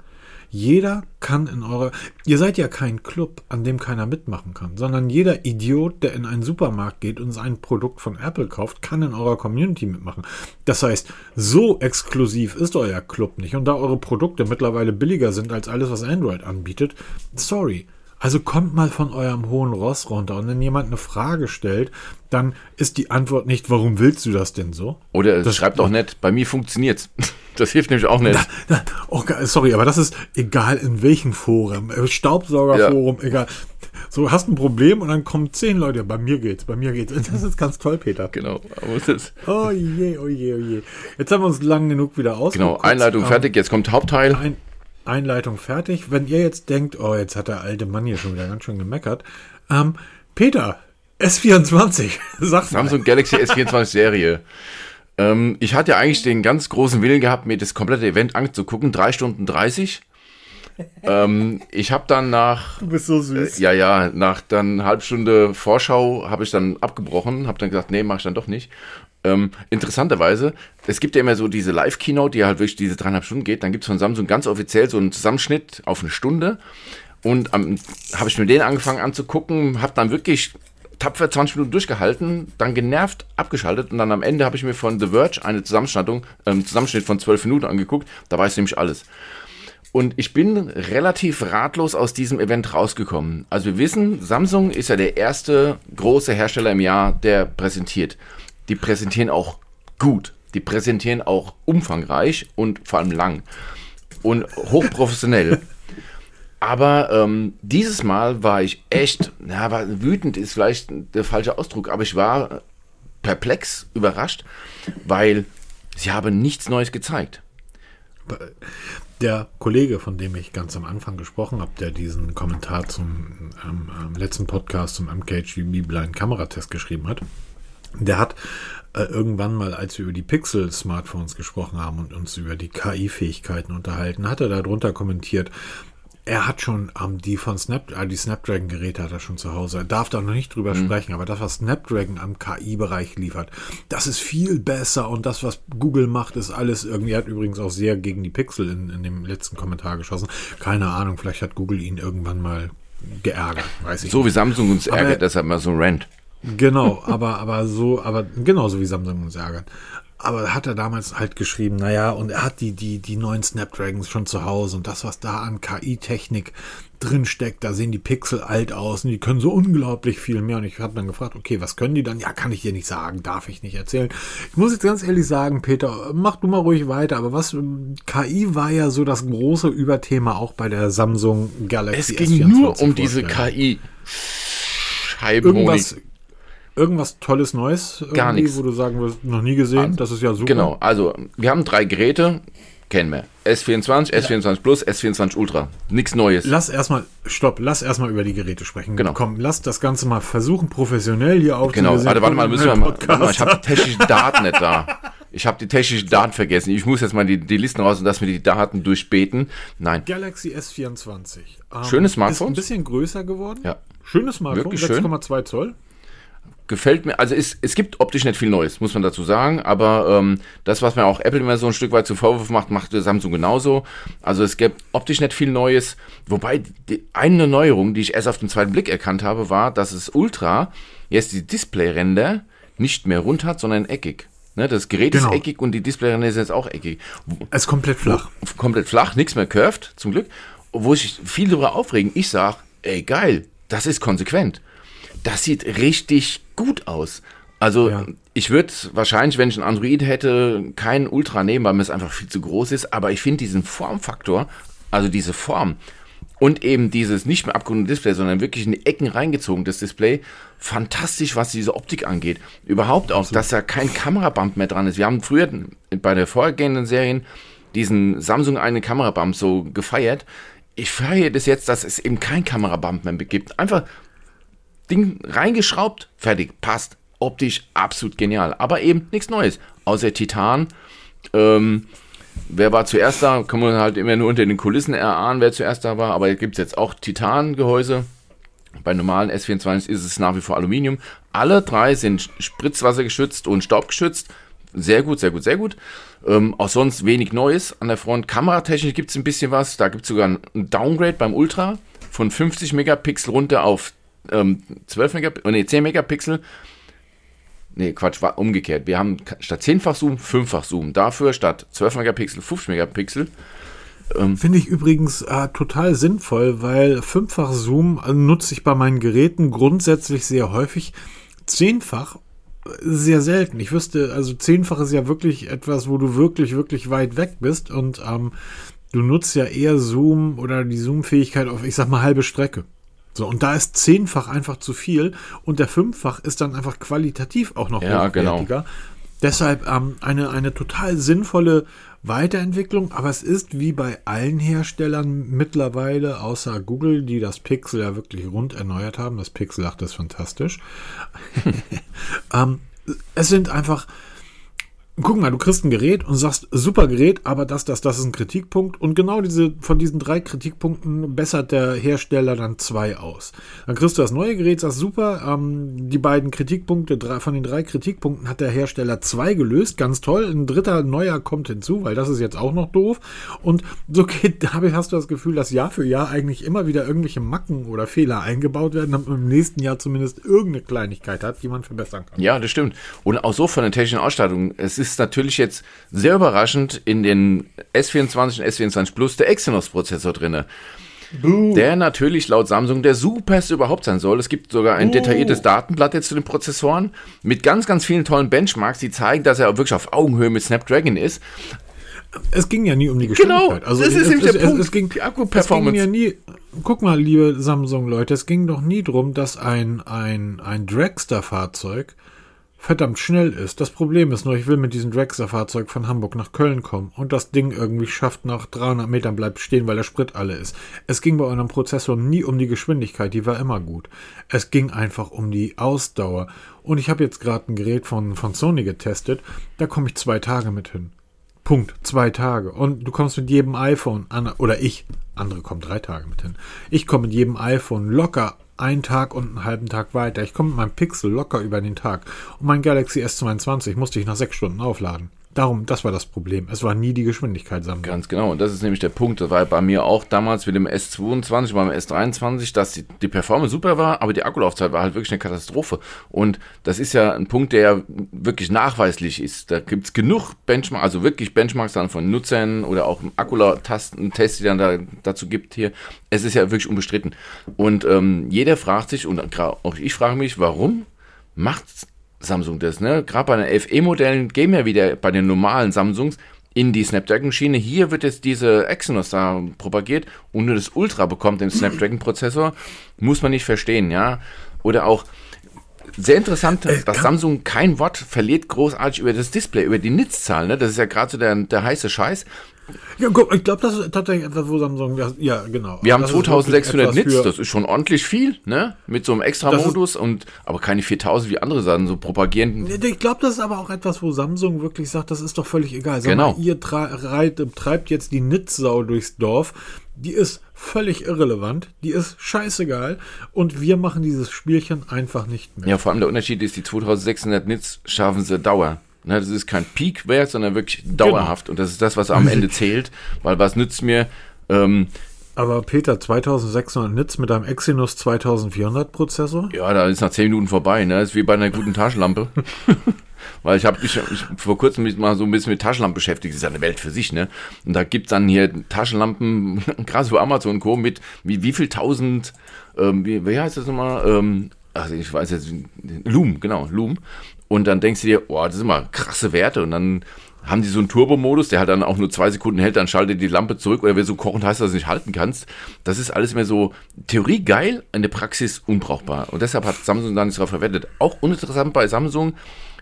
Jeder kann in eurer. Ihr seid ja kein Club, an dem keiner mitmachen kann, sondern jeder Idiot, der in einen Supermarkt geht und sein Produkt von Apple kauft, kann in eurer Community mitmachen. Das heißt, so exklusiv ist euer Club nicht. Und da eure Produkte mittlerweile billiger sind als alles, was Android anbietet, sorry. Also kommt mal von eurem hohen Ross runter und wenn jemand eine Frage stellt, dann ist die Antwort nicht, warum willst du das denn so?
Oder
Das-
schreibt auch nicht, bei mir funktioniert's. Das hilft nämlich auch nicht.
Da- Oh, ge- sorry, aber das ist egal in welchem Forum, äh, Staubsaugerforum, egal. So, hast ein Problem und dann kommen zehn Leute, bei mir geht's, bei mir geht's. Das ist ganz toll, Peter.
Genau. Aber es ist,
Oh je, oh je, oh je. Jetzt haben wir uns lang genug wieder aus.
genau, Einleitung fertig, jetzt kommt Hauptteil.
Ein, Einleitung fertig. Wenn ihr jetzt denkt, oh, jetzt hat der alte Mann hier schon wieder ganz schön gemeckert. Ähm, Peter, S24, sag's mal.
Samsung Galaxy S24 Serie. Ähm, ich hatte ja eigentlich den ganz großen Willen gehabt, mir das komplette Event anzugucken, 3 Stunden 30. ähm, ich habe dann nach
Du bist so süß.
Ja, ja, nach dann halb Stunde Vorschau habe ich dann abgebrochen, habe dann gesagt, nee, mache ich dann doch nicht. Ähm, interessanterweise, es gibt ja immer so diese Live-Keynote, die halt wirklich diese dreieinhalb Stunden geht. Dann gibt es von Samsung ganz offiziell so einen Zusammenschnitt auf eine Stunde. Und ähm, habe ich mir den angefangen anzugucken, habe dann wirklich tapfer 20 Minuten durchgehalten, dann genervt abgeschaltet und dann am Ende habe ich mir von The Verge eine Zusammenschnittung, ähm, Zusammenschnitt von 12 Minuten angeguckt. Da weiß nämlich alles. Und ich bin relativ ratlos aus diesem Event rausgekommen. Also wir wissen, Samsung ist ja der erste große Hersteller im Jahr, der präsentiert. Die präsentieren auch gut. Die präsentieren auch umfangreich und vor allem lang. Und hochprofessionell. Aber ähm, dieses Mal war ich echt, na, war, wütend ist vielleicht der falsche Ausdruck, aber ich war perplex, überrascht, weil sie haben nichts Neues gezeigt.
Der Kollege, von dem ich ganz am Anfang gesprochen habe, der diesen Kommentar zum ähm, ähm, letzten Podcast zum MKHV Blind Kameratest geschrieben hat, der hat äh, irgendwann mal, als wir über die Pixel-Smartphones gesprochen haben und uns über die KI-Fähigkeiten unterhalten, hat er darunter kommentiert, er hat schon ähm, die von Snap, äh, die Snapdragon-Geräte hat er schon zu Hause. Er darf da noch nicht drüber sprechen, aber das, was Snapdragon am KI-Bereich liefert, das ist viel besser und das, was Google macht, ist alles irgendwie. Er hat übrigens auch sehr gegen die Pixel in, in dem letzten Kommentar geschossen. Keine Ahnung, vielleicht hat Google ihn irgendwann mal geärgert, weiß ich
So wie Samsung uns
Aber-
ärgert, deshalb mal so ein Rant.
Genau, aber, aber so, aber genauso wie Samsung uns ärgert. Aber hat er damals halt geschrieben, naja, und er hat die, die, die neuen Snapdragons schon zu Hause und das, was da an KI-Technik drin steckt, da sehen die Pixel alt aus und die können so unglaublich viel mehr. Und ich habe dann gefragt, okay, was können die dann? Ja, kann ich dir nicht sagen, darf ich nicht erzählen. Ich muss jetzt ganz ehrlich sagen, Peter, mach du mal ruhig weiter, aber was, KI war ja so das große Überthema auch bei der Samsung Galaxy
Es ging nur um diese
Vorstellung.
KI-Scheibenhonig.
Irgendwas, irgendwas Tolles Neues,
Gar nichts.
wo du sagen wirst, noch nie gesehen, das ist ja super.
Genau, also wir haben drei Geräte, kennen wir. S24, S24 Plus, S24 Ultra. Nichts Neues.
Lass erstmal, stopp, lass erstmal über die Geräte sprechen.
Genau.
Komm, lass das Ganze mal versuchen, professionell hier aufzunehmen.
Genau, warte, warte mal, müssen wir mal, warte mal, ich habe die technischen Daten nicht da. Ich habe die technischen Daten vergessen. Ich muss jetzt mal die, die Listen raus und dass wir die Daten durchbeten. Nein,
Galaxy S24. Ähm,
Schöne
Ist
Smartphones.
ein bisschen größer geworden.
Ja.
Schönes Smartphone,
Wirklich schön.
6,2 Zoll.
Gefällt mir, also es, es gibt optisch nicht viel Neues, muss man dazu sagen, aber ähm, das, was mir auch Apple immer so ein Stück weit zu Vorwurf macht, macht Samsung genauso. Also es gibt optisch nicht viel Neues, wobei die, eine Neuerung, die ich erst auf den zweiten Blick erkannt habe, war, dass es Ultra jetzt die Displayränder nicht mehr rund hat, sondern eckig. Ne, das Gerät
Genau.
ist eckig und die Displayränder sind jetzt auch eckig.
Es ist komplett flach.
komplett flach, nichts mehr curved, zum Glück. Wo sich viel darüber aufregen. Ich sag, ey geil, das ist konsequent. Das sieht richtig gut aus. Also
Ja.
ich würde wahrscheinlich, wenn ich ein Android hätte, keinen Ultra nehmen, weil mir es einfach viel zu groß ist. Aber ich finde diesen Formfaktor, also diese Form und eben dieses nicht mehr abgerundete Display, sondern wirklich in die Ecken reingezogen, das Display, fantastisch, was diese Optik angeht. Überhaupt auch, dass da kein Kamerabump mehr dran ist. Wir haben früher bei der vorhergehenden Serien diesen Samsung eine Kamerabump so gefeiert. Ich feiere das jetzt, dass es eben kein Kamerabump mehr gibt. Einfach Ding reingeschraubt, fertig, passt. Optisch absolut genial. Aber eben nichts Neues. Außer Titan. Ähm, wer war zuerst da? Kann man halt immer nur unter den Kulissen erahnen, wer zuerst da war. Aber gibt es jetzt auch Titan-Gehäuse. Bei normalen S24 ist es nach wie vor Aluminium. Alle drei sind spritzwassergeschützt und staubgeschützt. Sehr gut, sehr gut, sehr gut. Ähm, auch sonst wenig Neues an der Front. Kameratechnisch gibt es ein bisschen was. Da gibt es sogar ein Downgrade beim Ultra von 50 Megapixel runter auf ähm, 12 Megapixel, nee, 10 Megapixel. Nee, Quatsch, war umgekehrt. Wir haben statt 10-fach Zoom, 5-fach Zoom. Dafür statt 12 Megapixel, 50 Megapixel.
Ähm, Finde ich übrigens äh, total sinnvoll, weil fünffach Zoom äh, nutze ich bei meinen Geräten grundsätzlich sehr häufig. Zehnfach äh, sehr selten. Ich wüsste, also zehnfach ist ja wirklich etwas, wo du wirklich, wirklich weit weg bist und ähm, du nutzt ja eher Zoom oder die Zoom-Fähigkeit auf, ich sag mal, halbe Strecke. So, und da ist zehnfach einfach zu viel und der fünffach ist dann einfach qualitativ auch noch
ja, genau.
Deshalb ähm, eine, eine total sinnvolle Weiterentwicklung, aber es ist wie bei allen Herstellern mittlerweile, außer Google, die das Pixel ja wirklich rund erneuert haben. Das Pixel 8 ist fantastisch. ähm, es sind einfach guck mal, du kriegst ein Gerät und sagst, super Gerät, aber das, das, das ist ein Kritikpunkt. Und genau diese, von diesen drei Kritikpunkten bessert der Hersteller dann zwei aus. Dann kriegst du das neue Gerät, sagst, super, ähm, die beiden Kritikpunkte, drei, von den drei Kritikpunkten hat der Hersteller zwei gelöst, ganz toll. Ein dritter neuer kommt hinzu, weil das ist jetzt auch noch doof. Und so geht, dabei hast du das Gefühl, dass Jahr für Jahr eigentlich immer wieder irgendwelche Macken oder Fehler eingebaut werden, damit man im nächsten Jahr zumindest irgendeine Kleinigkeit hat, die man verbessern kann.
Ja, das stimmt. Und auch so von der technischen Ausstattung. Es ist ist natürlich jetzt sehr überraschend in den S24 und S24 Plus der Exynos-Prozessor drin. Der natürlich laut Samsung der superste überhaupt sein soll. Es gibt sogar ein uh. detailliertes Datenblatt jetzt zu den Prozessoren mit ganz, ganz vielen tollen Benchmarks, die zeigen, dass er wirklich auf Augenhöhe mit Snapdragon ist.
Es ging ja nie um die Geschwindigkeit.
Genau, also das es, ist
es, der Punkt. Es, ging, die Akku-Performance. Ja nie, guck mal, liebe Samsung-Leute, es ging doch nie darum, dass ein, ein, ein Dragster-Fahrzeug verdammt schnell ist. Das Problem ist nur, ich will mit diesem Dragster-Fahrzeug von Hamburg nach Köln kommen und das Ding irgendwie schafft nach 300 Metern bleibt stehen, weil der Sprit alle ist. Es ging bei eurem Prozessor nie um die Geschwindigkeit, die war immer gut. Es ging einfach um die Ausdauer. Und ich habe jetzt gerade ein Gerät von, von Sony getestet, da komme ich zwei Tage mit hin. Punkt. Zwei Tage. Und du kommst mit jedem iPhone, an, oder ich, andere kommen drei Tage mit hin. Ich komme mit jedem iPhone locker einen Tag und einen halben Tag weiter. Ich komme mit meinem Pixel locker über den Tag. Und mein Galaxy S22 musste ich nach sechs Stunden aufladen. Darum, das war das Problem. Es war nie die Geschwindigkeit
Samsung. Ganz genau. Und das ist nämlich der Punkt. Das war bei mir auch damals mit dem S22, beim S23, dass die, die Performance super war, aber die Akkulaufzeit war halt wirklich eine Katastrophe. Und das ist ja ein Punkt, der ja wirklich nachweislich ist. Da gibt es genug Benchmarks, also wirklich Benchmarks dann von Nutzern oder auch Akkula-Tasten-Tests, die dann da, dazu gibt hier. Es ist ja wirklich unbestritten. Und ähm, jeder fragt sich, und auch ich frage mich, warum macht Samsung das, ne? Gerade bei den FE-Modellen gehen wir wieder bei den normalen Samsungs in die Snapdragon-Schiene. Hier wird jetzt diese Exynos da propagiert und nur das Ultra bekommt den Snapdragon-Prozessor. Muss man nicht verstehen, ja. Oder auch sehr interessant, äh, dass Samsung kein Wort verliert großartig über das Display, über die Nitzzahl. Ne? Das ist ja gerade so der, der heiße Scheiß.
Ja, guck, ich glaube, das ist tatsächlich etwas, wo Samsung, das, ja, genau.
Wir haben 2600 Nits, das ist schon ordentlich viel, ne? Mit so einem Extra-Modus und, aber keine 4000 wie andere Sachen so propagieren.
Ich glaube, das ist aber auch etwas, wo Samsung wirklich sagt, das ist doch völlig egal.
Sag genau.
Mal, ihr treibt jetzt die Nitzsau durchs Dorf. Die ist völlig irrelevant, die ist scheißegal und wir machen dieses Spielchen einfach nicht mehr.
Ja, vor allem der Unterschied ist, die 2600 Nits schaffen sie Dauer. Ne, das ist kein Peak-Wert, sondern wirklich dauerhaft. Genau. Und das ist das, was am Ende zählt. Weil was nützt mir. Ähm,
aber Peter, 2600 Nits mit einem Exynos 2400 Prozessor?
Ja, da ist nach 10 Minuten vorbei. Ne? Das ist wie bei einer guten Taschenlampe. Weil ich habe mich ich, vor kurzem mich mal so ein bisschen mit Taschenlampen beschäftigt. Das ist ja eine Welt für sich, ne? Und da gibt es dann hier Taschenlampen, gerade so Amazon und Co. mit wie, wie viel tausend, ähm, wie, wie heißt das nochmal? Ähm, ach, ich weiß jetzt, Loom, genau, Loom. Und dann denkst du dir, oh, das sind mal krasse Werte. Und dann haben die so einen Turbo-Modus, der halt dann auch nur zwei Sekunden hält, dann schaltet die Lampe zurück oder wenn so kochend heißt, dass du nicht halten kannst. Das ist alles mehr so Theorie geil, in der Praxis unbrauchbar. Und deshalb hat Samsung da nichts drauf verwendet. Auch uninteressant bei Samsung,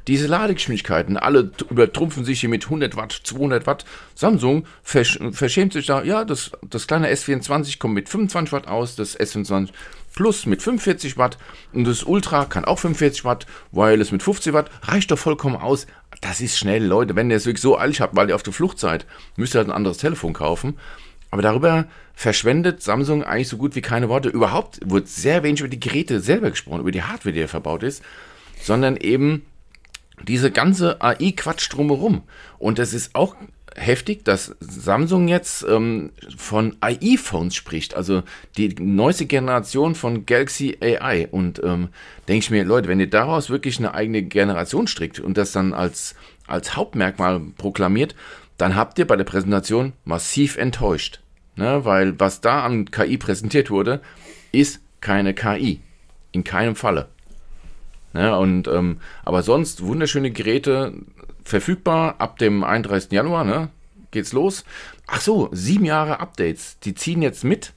diese Ladegeschwindigkeiten, alle übertrumpfen sich hier mit 100 Watt, 200 Watt. Samsung versch verschämt sich da, ja, das, das kleine S24 kommt mit 25 Watt aus, das S25 Plus mit 45 Watt und das Ultra kann auch 45 Watt, Wireless mit 50 Watt, reicht doch vollkommen aus. Das ist schnell, Leute. Wenn ihr es wirklich so eilig habt, weil ihr auf der Flucht seid, müsst ihr halt ein anderes Telefon kaufen. Aber darüber verschwendet Samsung eigentlich so gut wie keine Worte. Überhaupt wird sehr wenig über die Geräte selber gesprochen, über die Hardware, die hier verbaut ist, sondern eben diese ganze AI-Quatsch drumherum. Und es ist auch heftig, dass Samsung jetzt ähm, von AI-Phones spricht, also die neueste Generation von Galaxy AI. Und ähm, denke ich mir, Leute, wenn ihr daraus wirklich eine eigene Generation strickt und das dann als, als Hauptmerkmal proklamiert, dann habt ihr bei der Präsentation massiv enttäuscht. Ne? Weil was da an KI präsentiert wurde, ist keine KI. In keinem Falle. Ne? Und, ähm, aber sonst wunderschöne Geräte verfügbar ab dem 31. Januar. Ne? Geht's los. Ach so, sieben Jahre Updates. Die ziehen jetzt mit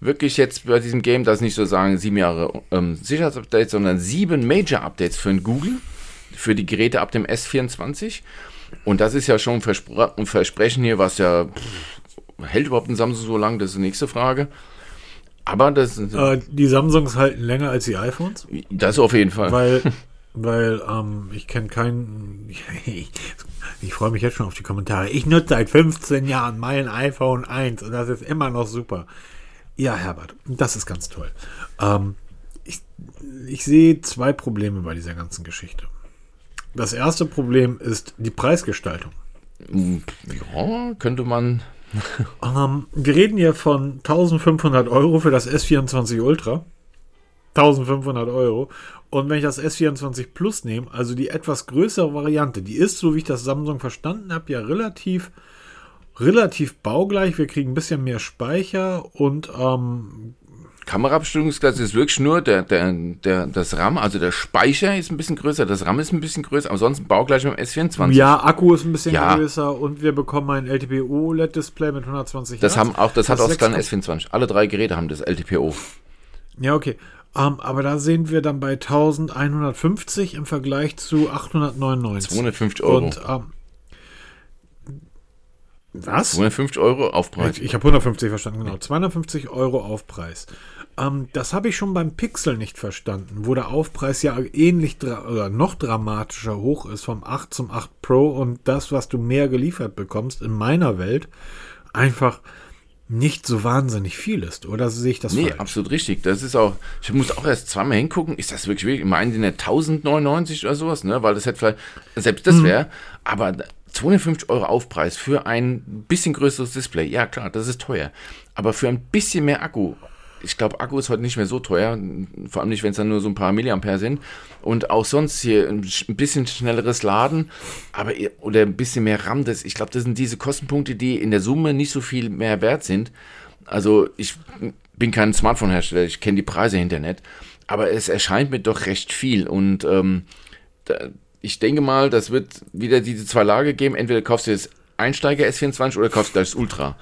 wirklich jetzt bei diesem Game, das nicht so sagen, sieben Jahre ähm, Sicherheitsupdates, sondern sieben Major-Updates für ein Google, für die Geräte ab dem S24. Und das ist ja schon ein, Verspr ein Versprechen hier, was ja pff, hält überhaupt ein Samsung so lang, das ist die nächste Frage. Aber das
äh, Die Samsungs halten länger als die iPhones?
Das auf jeden Fall.
Weil, weil ähm, ich kenne keinen. Ich freue mich jetzt schon auf die Kommentare. Ich nutze seit 15 Jahren mein iPhone 1 und das ist immer noch super. Ja, Herbert, das ist ganz toll. Ähm, ich, ich sehe zwei Probleme bei dieser ganzen Geschichte. Das erste Problem ist die Preisgestaltung.
Ja, könnte man.
ähm, wir reden hier von 1500 Euro für das S24 Ultra. 1500 Euro. Und wenn ich das S24 Plus nehme, also die etwas größere Variante, die ist, so wie ich das Samsung verstanden habe, ja relativ relativ baugleich. Wir kriegen ein bisschen mehr Speicher und ähm,
Kameraabstimmungsklasse ist wirklich nur der, der, der, das RAM, also der Speicher ist ein bisschen größer, das RAM ist ein bisschen größer, ansonsten baugleich mit dem S24.
Ja, Akku ist ein bisschen ja. größer und wir bekommen ein LTPO LED-Display mit 120
Das Hertz. haben auch, das, das hat auch das kleine S24. Alle drei Geräte haben das LTPO.
Ja, okay. Um, ähm, aber da sehen wir dann bei 1150 im Vergleich zu 899.
250 Euro. Und
um, ähm, was?
250 Euro Aufpreis.
Ich, ich habe 150 verstanden, genau. 250 Euro Aufpreis. Ähm, das habe ich schon beim Pixel nicht verstanden, wo der Aufpreis ja ähnlich oder noch dramatischer hoch ist vom 8 zum 8 Pro und das, was du mehr geliefert bekommst in meiner Welt, einfach nicht so wahnsinnig viel ist, oder sehe ich das
nee, falsch? Nee, absolut richtig. Das ist auch, ich muss auch erst zweimal hingucken, ist das wirklich, wirklich meinen die nicht 1099 oder sowas, ne? Weil das hätte vielleicht, selbst das wäre, mhm. aber 250 Euro Aufpreis für ein bisschen größeres Display, ja klar, das ist teuer. Aber für ein bisschen mehr Akku, ich glaube, Akku ist heute nicht mehr so teuer, vor allem nicht, wenn es dann nur so ein paar Milliampere sind. Und auch sonst hier ein bisschen schnelleres Laden, aber oder ein bisschen mehr RAM, das, ich glaube, das sind diese Kostenpunkte, die in der Summe nicht so viel mehr wert sind. Also ich bin kein Smartphone-Hersteller, ich kenne die Preise hinter nicht, aber es erscheint mir doch recht viel und ähm, da, ich denke mal, das wird wieder diese zwei Lager geben. Entweder kaufst du das Einsteiger S24 oder kaufst du das Ultra.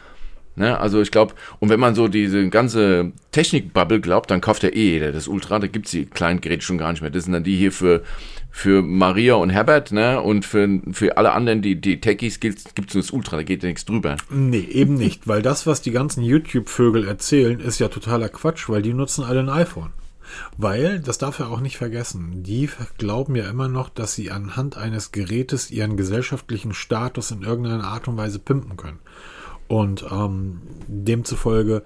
Ne? Also ich glaube, und wenn man so diese ganze Technik-Bubble glaubt, dann kauft ja eh jeder das Ultra. Da gibt's die kleinen Geräte schon gar nicht mehr. Das sind dann die hier für, für Maria und Herbert, ne? Und für, für alle anderen, die, die Techies, gibt's, gibt's nur das Ultra, da geht ja nichts drüber.
Nee, eben nicht, weil das, was die ganzen YouTube-Vögel erzählen, ist ja totaler Quatsch, weil die nutzen alle ein iPhone. Weil, das darf er auch nicht vergessen, die glauben ja immer noch, dass sie anhand eines Gerätes ihren gesellschaftlichen Status in irgendeiner Art und Weise pimpen können. Und ähm, demzufolge,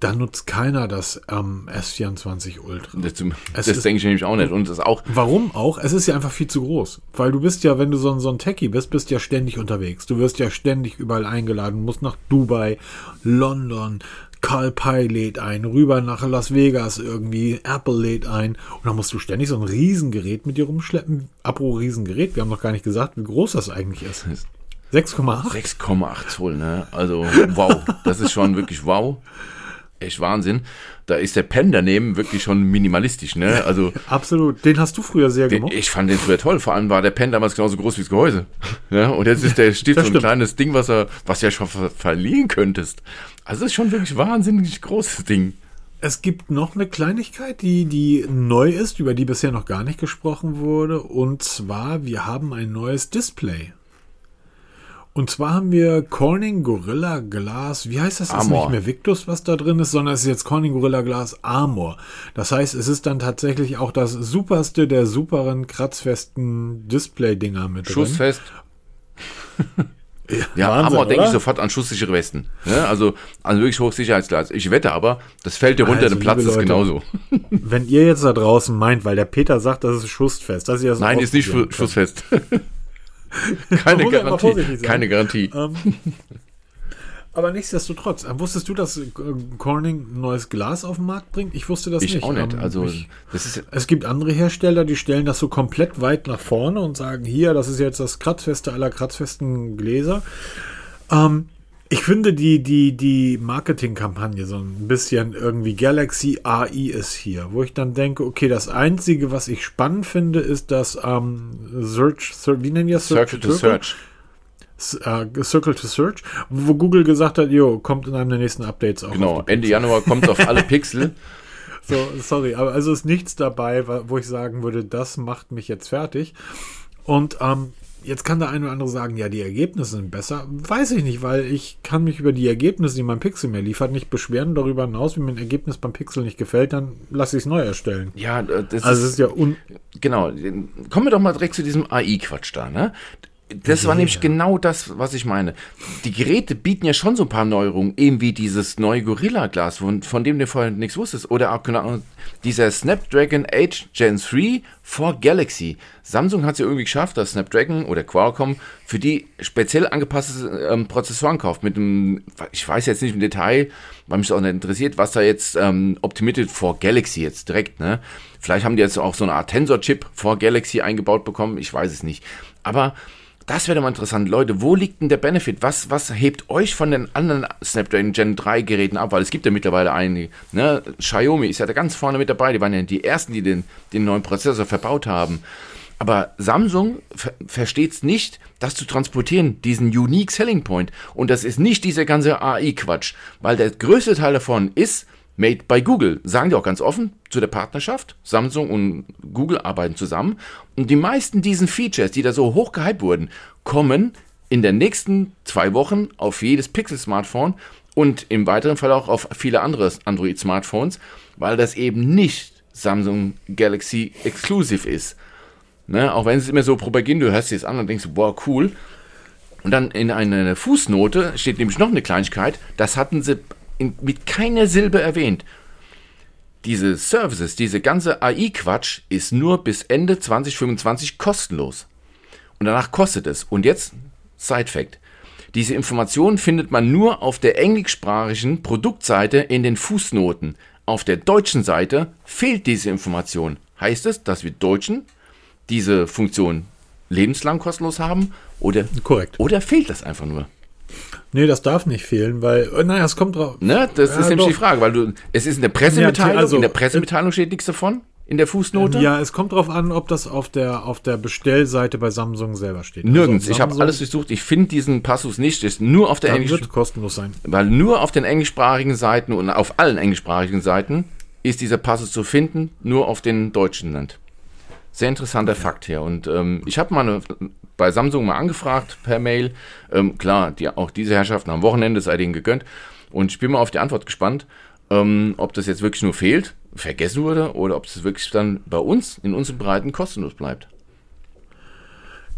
da nutzt keiner das ähm, S24 Ultra.
Das, das ist, denke ich nämlich auch nicht. Und das auch.
Warum auch? Es ist ja einfach viel zu groß. Weil du bist ja, wenn du so ein, so ein Techie bist, bist ja ständig unterwegs. Du wirst ja ständig überall eingeladen, musst nach Dubai, London, Carl Pei lädt ein, rüber nach Las Vegas irgendwie, Apple lädt ein und dann musst du ständig so ein Riesengerät mit dir rumschleppen. Apro Riesengerät, wir haben noch gar nicht gesagt, wie groß das eigentlich ist. 6,8?
6,8 Zoll, ne? Also wow, das ist schon wirklich wow. Echt Wahnsinn. Da ist der Pen daneben wirklich schon minimalistisch, ne? Also
absolut. Den hast du früher sehr
den,
gemacht.
Ich fand den früher toll. Vor allem war der Pen damals genauso groß wie das Gehäuse. Ja? Und jetzt ist der steht so ein kleines Ding, was er, was du ja schon ver verlieren könntest. Also das ist schon wirklich wahnsinnig großes Ding.
Es gibt noch eine Kleinigkeit, die, die neu ist, über die bisher noch gar nicht gesprochen wurde. Und zwar, wir haben ein neues Display. Und zwar haben wir Corning Gorilla Glass, wie heißt das? Das ist nicht mehr Victus, was da drin ist, sondern es ist jetzt Corning Gorilla Glass Armor. Das heißt, es ist dann tatsächlich auch das superste der superen, kratzfesten Display-Dinger mit
drin. Schussfest. Ja, ja Wahnsinn, Armor denke ich sofort an schusssichere Westen. Ne? Also, also wirklich Hochsicherheitsglas. Ich wette aber, das fällt dir runter, also, der Platz ist genauso.
Wenn ihr jetzt da draußen meint, weil der Peter sagt, das ist schussfest, das ist ja
so Nein, ist nicht schussfest. keine Garantie. Keine Garantie.
Ähm, Aber nichtsdestotrotz, äh, wusstest du, dass äh, Corning ein neues Glas auf den Markt bringt? Ich wusste das
Ich
nicht.
auch nicht.
Ähm,
Also,
ich, es gibt andere Hersteller, die stellen das so komplett weit nach vorne und sagen, hier, das ist jetzt das kratzfeste aller kratzfesten Gläser. Ähm, ich finde die, die, die Marketingkampagne so ein bisschen irgendwie Galaxy AI ist hier, wo ich dann denke, okay, das Einzige, was ich spannend finde, ist das ähm, Search, wie nennen die das?
Circle to Search.
Äh, Circle to Search, wo Google gesagt hat, jo, kommt in einem der nächsten Updates auch.
Genau, Ende Januar kommt es auf alle Pixel.
so, sorry, aber also ist nichts dabei, wo ich sagen würde, das macht mich jetzt fertig. Und ähm, jetzt kann der eine oder andere sagen, ja, die Ergebnisse sind besser. Weiß ich nicht, weil ich kann mich über die Ergebnisse, die mein Pixel mir liefert, nicht beschweren. Darüber hinaus, wenn mir ein Ergebnis beim Pixel nicht gefällt, dann lasse ich es neu erstellen.
Ja, äh, das
Also
ist,
ist ja un
genau. Kommen wir doch mal direkt zu diesem AI-Quatsch da, ne? Das war nämlich genau das, was ich meine. Die Geräte bieten ja schon so ein paar Neuerungen, eben wie dieses neue Gorilla-Glas, von, von dem du vorher nichts wusstest. Oder auch genau dieser Snapdragon 8 Gen 3 for Galaxy. Samsung hat es ja irgendwie geschafft, dass Snapdragon oder Qualcomm für die speziell angepasste ähm, Prozessoren kauft. Mit einem, ich weiß jetzt nicht im Detail, weil mich das auch nicht interessiert, was da jetzt ähm, optimiert for Galaxy jetzt direkt, ne? Vielleicht haben die jetzt auch so eine Art Tensor-Chip for Galaxy eingebaut bekommen, ich weiß es nicht. Aber das wäre mal interessant. Leute, wo liegt denn der Benefit? Was, was hebt euch von den anderen Snapdragon Gen 3 Geräten ab? Weil es gibt ja mittlerweile einige. Ne? Xiaomi ist ja da ganz vorne mit dabei. Die waren ja die ersten, die den, den neuen Prozessor verbaut haben. Aber Samsung ver versteht es nicht, das zu transportieren, diesen Unique Selling Point. Und das ist nicht dieser ganze AI-Quatsch. Weil der größte Teil davon ist Made by Google. Sagen die auch ganz offen zu der Partnerschaft. Samsung und Google arbeiten zusammen. Und die meisten diesen Features, die da so hoch gehypt wurden, kommen in den nächsten zwei Wochen auf jedes Pixel-Smartphone und im weiteren Fall auch auf viele andere Android-Smartphones, weil das eben nicht Samsung Galaxy Exclusive ist. Ne? Auch wenn es immer so propagieren, du hörst dir das an und denkst, wow, cool. Und dann in einer Fußnote steht nämlich noch eine Kleinigkeit, das hatten sie in, mit keiner Silbe erwähnt. Diese Services, diese ganze AI-Quatsch ist nur bis Ende 2025 kostenlos. Und danach kostet es. Und jetzt, Side Fact. Diese Informationen findet man nur auf der englischsprachigen Produktseite in den Fußnoten. Auf der deutschen Seite fehlt diese Information. Heißt es, dass wir Deutschen diese Funktion lebenslang kostenlos haben? Oder,
korrekt.
oder fehlt das einfach nur?
Nee, das darf nicht fehlen, weil, äh, naja, es kommt drauf.
Ne? Das
Ja,
ist nämlich
doch.
die Frage, weil du, es ist in der Pressemitteilung,
Ja, also,
in der Pressemitteilung steht nichts davon, in der Fußnote.
Ja, es kommt drauf an, ob das auf der, auf der Bestellseite bei Samsung selber steht.
Nirgends.
Also
ich habe alles durchsucht. Ich finde diesen Passus nicht. Ist nur auf der
Dann
englischen,
wird kostenlos sein.
weil nur auf den englischsprachigen Seiten und auf allen englischsprachigen Seiten ist dieser Passus zu finden, nur auf den deutschen Land. Sehr interessanter Fakt hier. Und ähm, ich habe mal eine, bei Samsung mal angefragt per Mail. Ähm, klar, die, auch diese Herrschaften am Wochenende sei denen gegönnt. Und ich bin mal auf die Antwort gespannt, ähm, ob das jetzt wirklich nur fehlt, vergessen wurde, oder ob es wirklich dann bei uns in unseren Breiten kostenlos bleibt.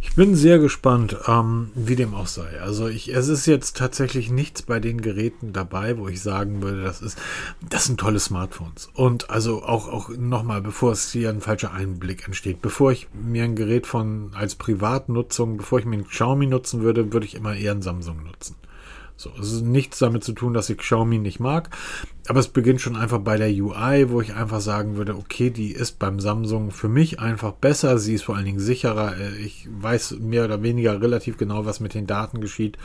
Ich bin sehr gespannt, ähm, wie dem auch sei. Also ich, es ist jetzt tatsächlich nichts bei den Geräten dabei, wo ich sagen würde, das ist, das sind tolle Smartphones. Und also auch, auch nochmal, bevor es hier ein falscher Einblick entsteht, bevor ich mir ein Gerät von als Privatnutzung, bevor ich mir ein Xiaomi nutzen würde, würde ich immer eher ein Samsung nutzen. So, es ist nichts damit zu tun, dass ich Xiaomi nicht mag, aber es beginnt schon einfach bei der UI, wo ich einfach sagen würde, okay, die ist beim Samsung für mich einfach besser, sie ist vor allen Dingen sicherer, äh, ich weiß mehr oder weniger relativ genau, was mit den Daten geschieht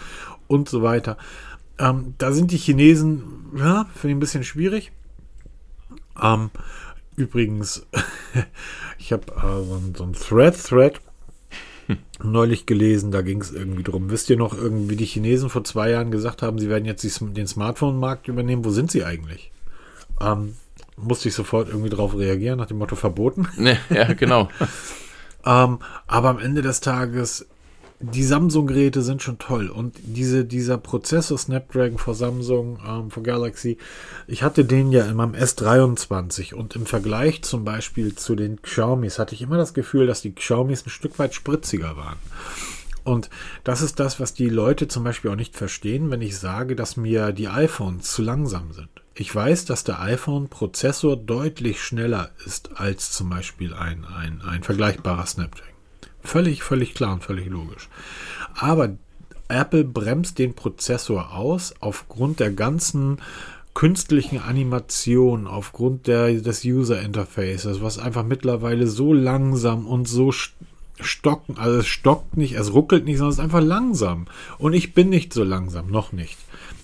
und so weiter. Ähm, da sind die Chinesen, ja, finde ich ein bisschen schwierig. Ähm, übrigens, ich habe äh, so, so ein Thread-Thread neulich gelesen, da ging es irgendwie drum. Wisst ihr noch irgendwie, die Chinesen vor zwei Jahren gesagt haben, sie werden jetzt den Smartphone-Markt übernehmen? Wo sind sie eigentlich? Ähm, musste ich sofort irgendwie drauf reagieren, nach dem Motto verboten.
Ne, ja, genau.
Ähm, aber am Ende des Tages, die Samsung-Geräte sind schon toll. Und diese, dieser Prozessor Snapdragon vor Samsung, ähm, vor Galaxy, ich hatte den ja in meinem S23 und im Vergleich zum Beispiel zu den Xiaomis hatte ich immer das Gefühl, dass die Xiaomis ein Stück weit spritziger waren. Und das ist das, was die Leute zum Beispiel auch nicht verstehen, wenn ich sage, dass mir die iPhones zu langsam sind. Ich weiß, dass der iPhone-Prozessor deutlich schneller ist als zum Beispiel ein, ein, ein vergleichbarer Snapdragon. Völlig, völlig klar und völlig logisch. Aber Apple bremst den Prozessor aus aufgrund der ganzen künstlichen Animation, aufgrund der, des User Interfaces, was einfach mittlerweile so langsam und so stocken, also es stockt nicht, es ruckelt nicht, sondern es ist einfach langsam. Und ich bin nicht so langsam, noch nicht,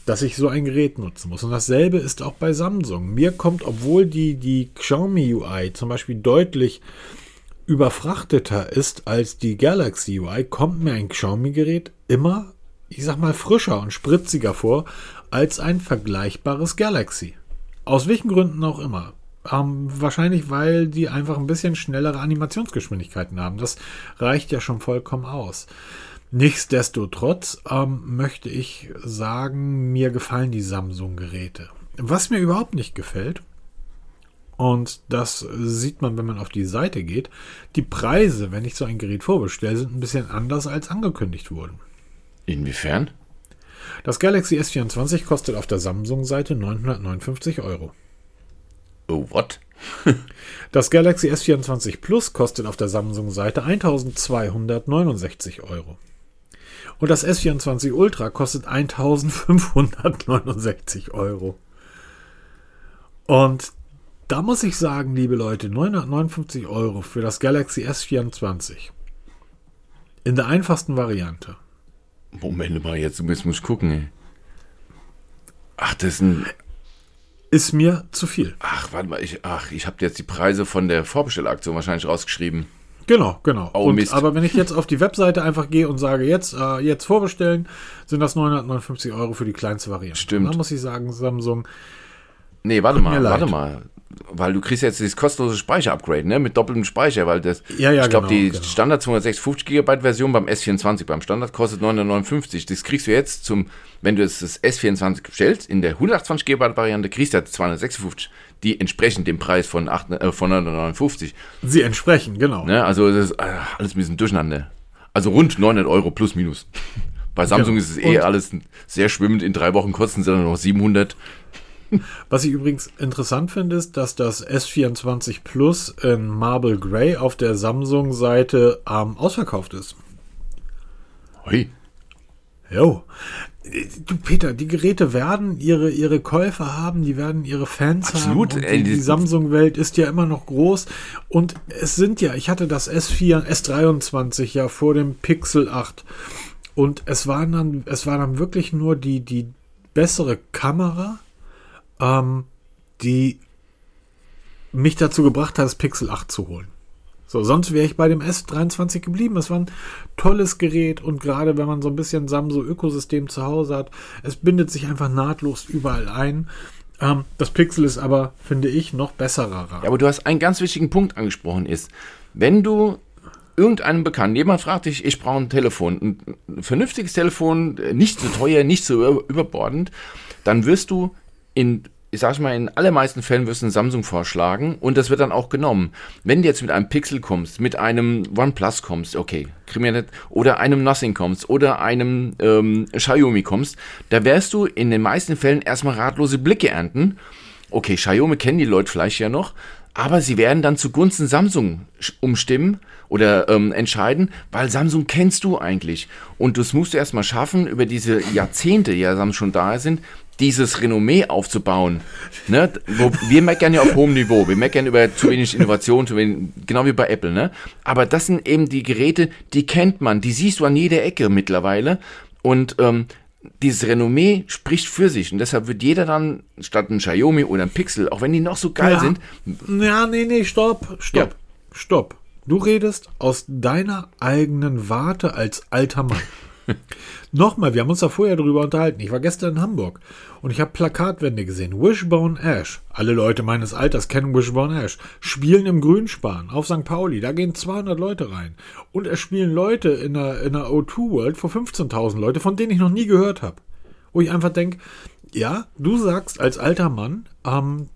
dass ich so ein Gerät nutzen muss. Und dasselbe ist auch bei Samsung. Mir kommt, obwohl die, die Xiaomi UI zum Beispiel deutlich überfrachteter ist als die Galaxy UI, kommt mir ein Xiaomi-Gerät immer, ich sag mal, frischer und spritziger vor als ein vergleichbares Galaxy. Aus welchen Gründen auch immer. Ähm, wahrscheinlich, weil die einfach ein bisschen schnellere Animationsgeschwindigkeiten haben. Das reicht ja schon vollkommen aus. Nichtsdestotrotz ähm, möchte ich sagen, mir gefallen die Samsung-Geräte. Was mir überhaupt nicht gefällt, und das sieht man, wenn man auf die Seite geht, die Preise, wenn ich so ein Gerät vorbestelle, sind ein bisschen anders als angekündigt wurden.
Inwiefern?
Das Galaxy S24 kostet auf der Samsung-Seite 959 Euro.
Oh, what?
das Galaxy S24 Plus kostet auf der Samsung-Seite 1269 Euro. Und das S24 Ultra kostet 1569 Euro. Und da muss ich sagen, liebe Leute, 959 Euro für das Galaxy S24. In der einfachsten Variante.
Moment mal, jetzt muss ich gucken. Ach, das ist ein
ist mir zu viel.
Ach, warte mal, ich, ach, ich habe jetzt die Preise von der Vorbestellaktion wahrscheinlich rausgeschrieben.
Genau, genau.
Oh, und,
aber wenn ich jetzt auf die Webseite einfach gehe und sage, jetzt, äh, jetzt vorbestellen, sind das 959 Euro für die kleinste Variante.
Stimmt.
Da muss ich sagen, Samsung.
Nee, warte mal, warte mal weil du kriegst jetzt dieses kostenlose Speicher-Upgrade, ne, mit doppeltem Speicher, weil das,
ja, ja,
ich glaube,
genau,
die
genau.
Standard 256 GB Version beim S24, beim Standard kostet 959. Das kriegst du jetzt zum, wenn du das, das S24 bestellst, in der 128 GB Variante kriegst du ja 256, die entsprechend dem Preis von, 8, äh, von 959.
Sie entsprechen, genau.
Ne, also das ist äh, alles ein bisschen durcheinander. Also rund 900 Euro plus minus. Bei Samsung genau. ist es eh alles sehr schwimmend. In drei Wochen kosten sie dann noch 700.
Was ich übrigens interessant finde, ist, dass das S24 Plus in Marble Grey auf der Samsung-Seite ähm, ausverkauft ist.
Hui.
Jo. Du Peter, die Geräte werden ihre, ihre Käufer haben, die werden ihre Fans
Absolut.
haben. Absolut. Die, die Samsung-Welt ist ja immer noch groß. Und es sind ja, ich hatte das S4, S23 ja vor dem Pixel 8. Und es waren dann, es war dann wirklich nur die, die bessere Kamera, ähm, die mich dazu gebracht hat, das Pixel 8 zu holen. So, sonst wäre ich bei dem S23 geblieben. Es war ein tolles Gerät und gerade wenn man so ein bisschen Samsung-Ökosystem zu Hause hat, es bindet sich einfach nahtlos überall ein. Ähm, das Pixel ist aber, finde ich, noch besserer.
Ja, aber du hast einen ganz wichtigen Punkt angesprochen, ist, wenn du irgendeinem Bekannten, jemand fragt dich, ich brauche ein Telefon, ein vernünftiges Telefon, nicht so teuer, nicht so überbordend, dann wirst du in ich sag mal, in allermeisten Fällen wirst du ein Samsung vorschlagen und das wird dann auch genommen. Wenn du jetzt mit einem Pixel kommst, mit einem OnePlus kommst, okay, oder einem Nothing kommst oder einem ähm, Xiaomi kommst, da wirst du in den meisten Fällen erstmal ratlose Blicke ernten. Okay, Xiaomi kennen die Leute vielleicht ja noch, aber sie werden dann zugunsten Samsung umstimmen oder ähm, entscheiden, weil Samsung kennst du eigentlich. Und das musst du erstmal schaffen, über diese Jahrzehnte, die ja Samsung schon da sind, dieses Renommee aufzubauen. Ne? Wo, wir meckern ja auf hohem Niveau. Wir meckern über zu wenig Innovation, zu wenig, genau wie bei Apple. Ne? Aber das sind eben die Geräte, die kennt man, die siehst du an jeder Ecke mittlerweile. Und ähm, dieses Renommee spricht für sich. Und deshalb wird jeder dann statt ein Xiaomi oder ein Pixel, auch wenn die noch so geil
ja.
sind.
Ja, nee, nee, stopp, stopp, ja. stopp. Du redest aus deiner eigenen Warte als alter Mann. Nochmal, wir haben uns da vorher drüber unterhalten. Ich war gestern in Hamburg und ich habe Plakatwände gesehen. Wishbone Ash. Alle Leute meines Alters kennen Wishbone Ash. Spielen im Grünspan auf St. Pauli. Da gehen 200 Leute rein. Und es spielen Leute in der, in der O2 World vor 15.000 Leute, von denen ich noch nie gehört habe. Wo ich einfach denke, ja, du sagst als alter Mann, ähm,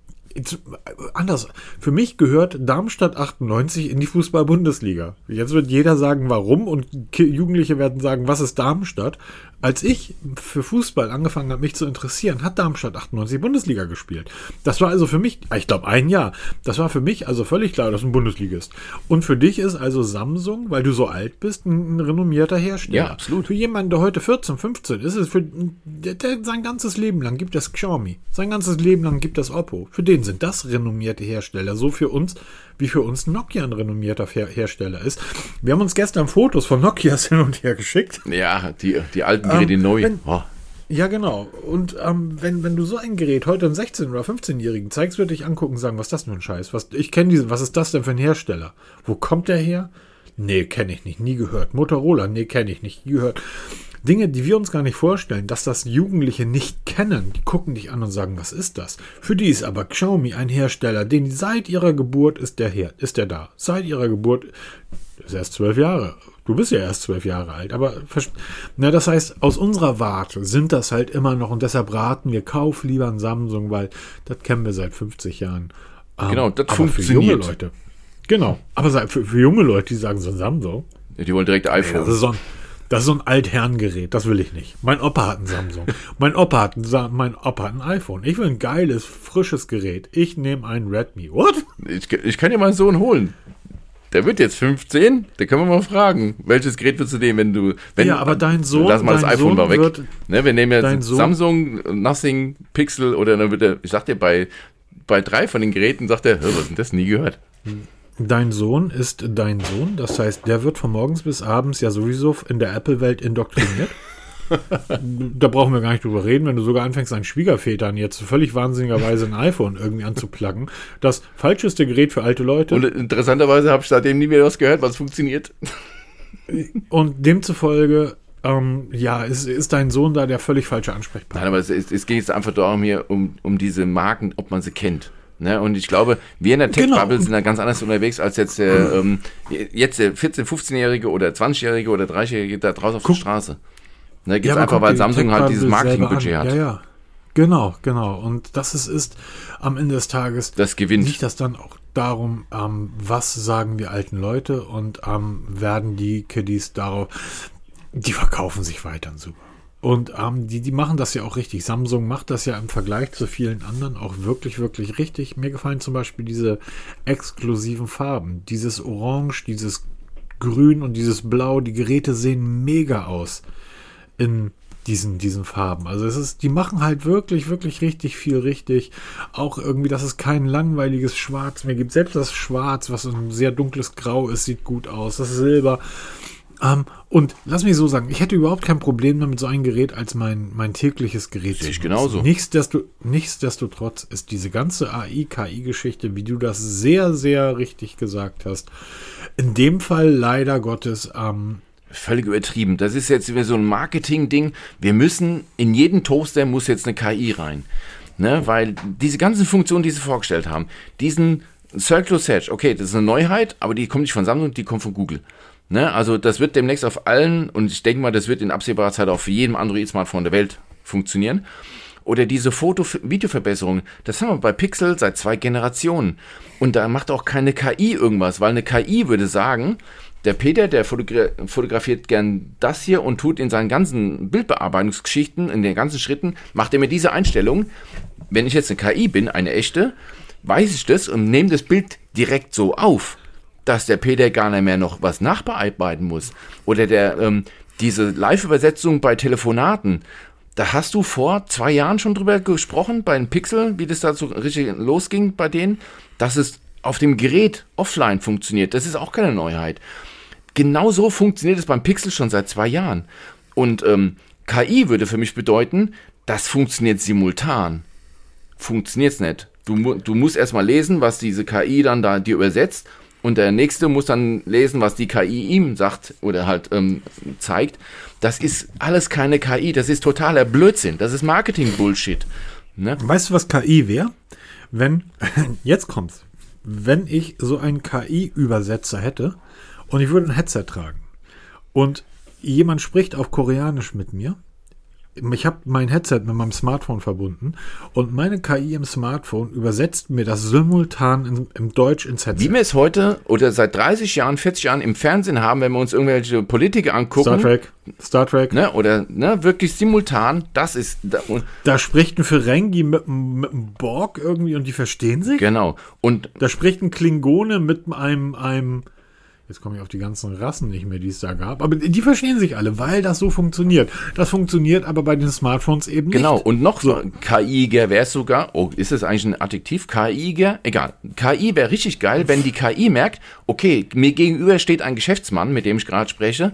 anders. Für mich gehört Darmstadt 98 in die Fußball-Bundesliga. Jetzt wird jeder sagen, warum, und Jugendliche werden sagen, was ist Darmstadt? Als ich für Fußball angefangen habe, mich zu interessieren, hat Darmstadt 98 Bundesliga gespielt. Das war also für mich, ich glaube ein Jahr, das war für mich also völlig klar, dass ein Bundesliga ist. Und für dich ist also Samsung, weil du so alt bist, ein, ein renommierter Hersteller.
Ja, absolut.
Für jemanden, der heute 14, 15 ist, ist für der, der, sein ganzes Leben lang gibt es Xiaomi. Sein ganzes Leben lang gibt es Oppo. Für den sind das renommierte Hersteller. So für uns, wie für uns Nokia ein renommierter Her Hersteller ist. Wir haben uns gestern Fotos von Nokias hin und her geschickt.
Ja, die, die alten Geräte
Ähm,
neu.
wenn-
Oh.
Ja, genau. Und ähm, wenn, wenn du so ein Gerät heute einem 16- oder 15-Jährigen zeigst, würde ich angucken und sagen, was ist das denn für ein Scheiß? Was, ich kenne diesen, was ist das denn für ein Hersteller? Wo kommt der her? Nee, kenne ich nicht, nie gehört. Motorola, nee, kenne ich nicht, nie gehört. Dinge, die wir uns gar nicht vorstellen, dass das Jugendliche nicht kennen, die gucken dich an und sagen, was ist das? Für die ist aber Xiaomi ein Hersteller, den seit ihrer Geburt ist der her, ist der da. Seit ihrer Geburt ist erst zwölf Jahre. Du bist ja erst zwölf Jahre alt, aber na, das heißt, aus unserer Warte sind das halt immer noch und deshalb raten wir, kauf lieber ein Samsung, weil das kennen wir seit 50 Jahren. Ähm,
Genau, das
aber Für junge
funktioniert.
Leute. Genau, aber für, für junge Leute, die sagen so ein Samsung,
Die wollen direkt iPhone.
das ist so ein, das ist so ein Altherrengerät, das will ich nicht. Mein Opa hat ein Samsung. Mein Opa hat ein, mein Opa hat ein iPhone. Ich will ein geiles, frisches Gerät. Ich nehme ein Redmi. What?
Ich, ich kann dir meinen Sohn holen. Der wird jetzt 15, da können wir mal fragen, welches Gerät würdest du nehmen, wenn du. Wenn,
Ja, aber dein Sohn-
Lass mal das iPhone
Sohn
mal weg.
wird-
ne, wir nehmen jetzt Samsung, Nothing, Pixel oder dann wird er, ich sag dir, bei, bei drei von den Geräten sagt er, "Hä, was denn das? Nie gehört.
Dein Sohn ist dein Sohn. Das heißt, der wird von morgens bis abends ja sowieso in der Apple-Welt indoktriniert. da brauchen wir gar nicht drüber reden, wenn du sogar anfängst, deinen Schwiegervätern jetzt völlig wahnsinnigerweise ein iPhone irgendwie anzupluggen. Das falscheste Gerät für alte Leute.
Und interessanterweise habe ich seitdem nie wieder was gehört, was funktioniert.
Und demzufolge, ähm, ja, ist, ist dein Sohn da der völlig falsche Ansprechpartner.
Nein, aber es, es, es geht jetzt einfach darum hier um, um diese Marken, ob man sie kennt. Ne? Und ich glaube, wir in der
Genau.
Tech-Bubble sind da ganz anders unterwegs als jetzt der, ähm, jetzt der 14-, 15-Jährige oder 20-Jährige oder 30-Jährige da draußen auf
Guck-
der Straße. Ne, geht's
aber
einfach,
guck
weil Samsung halt dieses Marketingbudget hat.
Ja, ja. Genau, genau. Und das ist, ist am Ende des Tages
Das gewinnt.
liegt das dann auch darum, ähm, was sagen die alten Leute und ähm, werden die Kiddies darauf, die verkaufen sich weiterhin super. Und ähm, die, die machen das ja auch richtig. Samsung macht das ja im Vergleich zu vielen anderen auch wirklich, wirklich richtig. Mir gefallen zum Beispiel diese exklusiven Farben. Dieses Orange, dieses Grün und dieses Blau. Die Geräte sehen mega aus in diesen, diesen Farben. Also es ist, die machen halt wirklich, wirklich richtig viel richtig. Auch irgendwie, dass es kein langweiliges Schwarz mehr gibt. Selbst das Schwarz, was ein sehr dunkles Grau ist, sieht gut aus. Das Silber. Ähm, und lass mich so sagen, ich hätte überhaupt kein Problem damit, so ein Gerät als mein, mein tägliches Gerät
Sehe ich genauso.
Nichtsdesto, nichtsdestotrotz ist diese ganze AI-KI-Geschichte, wie du das sehr, sehr richtig gesagt hast, in dem Fall leider Gottes ähm,
Völlig übertrieben. Das ist jetzt wieder so ein Marketing-Ding. Wir müssen, in jeden Toaster muss jetzt eine KI rein. Ne? Weil diese ganzen Funktionen, die sie vorgestellt haben, diesen Circular Search, okay, das ist eine Neuheit, aber die kommt nicht von Samsung, die kommt von Google. Ne? Also das wird demnächst auf allen, und ich denke mal, das wird in absehbarer Zeit auch für jeden Android-Smartphone der Welt funktionieren. Oder diese Foto-Videoverbesserung, das haben wir bei Pixel seit zwei Generationen. Und da macht auch keine KI irgendwas, weil eine KI würde sagen, der Peter, der fotogra fotografiert gern das hier und tut in seinen ganzen Bildbearbeitungsgeschichten, in den ganzen Schritten, macht er mir diese Einstellung. Wenn ich jetzt eine KI bin, eine echte, weiß ich das und nehme das Bild direkt so auf, dass der Peter gar nicht mehr noch was nachbearbeiten muss. Oder der, ähm, diese Live-Übersetzung bei Telefonaten, da hast du vor zwei Jahren schon drüber gesprochen, bei den Pixel, wie das da so richtig losging bei denen, dass es auf dem Gerät offline funktioniert. Das ist auch keine Neuheit. Genau so funktioniert es beim Pixel schon seit zwei Jahren. Und ähm, KI würde für mich bedeuten, das funktioniert simultan. Funktioniert es nicht. Du, du musst erstmal lesen, was diese KI dann da dir übersetzt. Und der nächste muss dann lesen, was die KI ihm sagt oder halt ähm, zeigt. Das ist alles keine KI, das ist totaler Blödsinn. Das ist Marketing-Bullshit. Ne?
Weißt du, was KI wäre? Wenn, jetzt kommt's, wenn ich so einen KI-Übersetzer hätte und ich würde ein Headset tragen und jemand spricht auf Koreanisch mit mir ich habe mein Headset mit meinem Smartphone verbunden und meine KI im Smartphone übersetzt mir das simultan in, im Deutsch ins Headset.
Wie wir es heute oder seit 30 Jahren, 40 Jahren im Fernsehen haben, wenn wir uns irgendwelche Politiker angucken.
Star Trek. Star Trek.
Ne, oder ne, wirklich simultan, das ist.
Da, da spricht ein Ferengi mit, mit einem Borg irgendwie und die verstehen sich.
Genau. Und
da spricht ein Klingone mit einem, einem Jetzt komme ich auf die ganzen Rassen nicht mehr, die es da gab. Aber die verstehen sich alle, weil das so funktioniert. Das funktioniert aber bei den Smartphones eben
genau. nicht. Genau, und noch so KI-iger wäre es sogar, oh, ist es eigentlich ein Adjektiv? KI-iger? Egal. KI wäre richtig geil, wenn die KI merkt, okay, mir gegenüber steht ein Geschäftsmann, mit dem ich gerade spreche.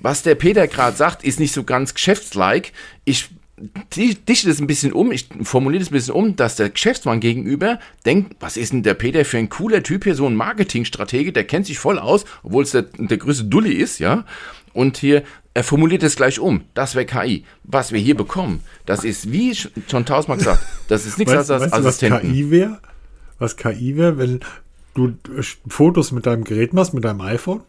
Was der Peter gerade sagt, ist nicht so ganz geschäftslike. Ich dichte das ein bisschen um, ich formuliere das ein bisschen um, dass der Geschäftsmann gegenüber denkt, was ist denn der Peter für ein cooler Typ hier, so ein Marketingstratege, der kennt sich voll aus, obwohl es der, der größte Dulli ist, ja. Und hier, er formuliert es gleich um. Das wäre KI. Was wir hier bekommen, das ist, wie schon tausendmal gesagt, das ist nichts
weißt, als weißt Assistenten. Was KI wäre? Was KI wäre, wenn du Fotos mit deinem Gerät machst, mit deinem iPhone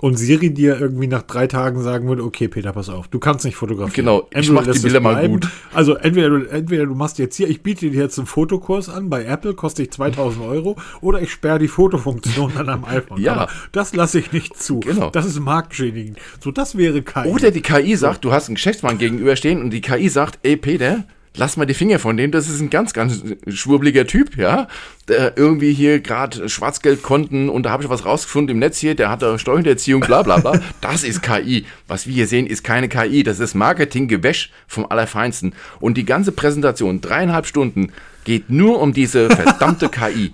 und Siri dir irgendwie nach drei Tagen sagen würde, okay, Peter, pass auf, du kannst nicht fotografieren.
Genau,
ich mach die Bilder mal gut. Also entweder du, entweder du machst jetzt hier, ich biete dir jetzt einen Fotokurs an, bei Apple kostet ich 2000 Euro, oder ich sperre die Fotofunktion an einem iPhone.
ja. Aber
das lasse ich nicht zu.
Genau.
Das ist marktschädigend. So, das wäre
KI. Oder die KI sagt, du hast einen Geschäftsmann gegenüberstehen und die KI sagt, ey Peter, lass mal die Finger von dem, das ist ein ganz, ganz schwurbliger Typ, ja, der irgendwie hier gerade Schwarzgeldkonten und da habe ich was rausgefunden im Netz hier, der hat da Steuerhinterziehung, bla bla bla. Das ist KI. Was wir hier sehen, ist keine KI, das ist Marketinggewäsch vom Allerfeinsten. Und die ganze Präsentation, dreieinhalb Stunden, geht nur um diese verdammte KI.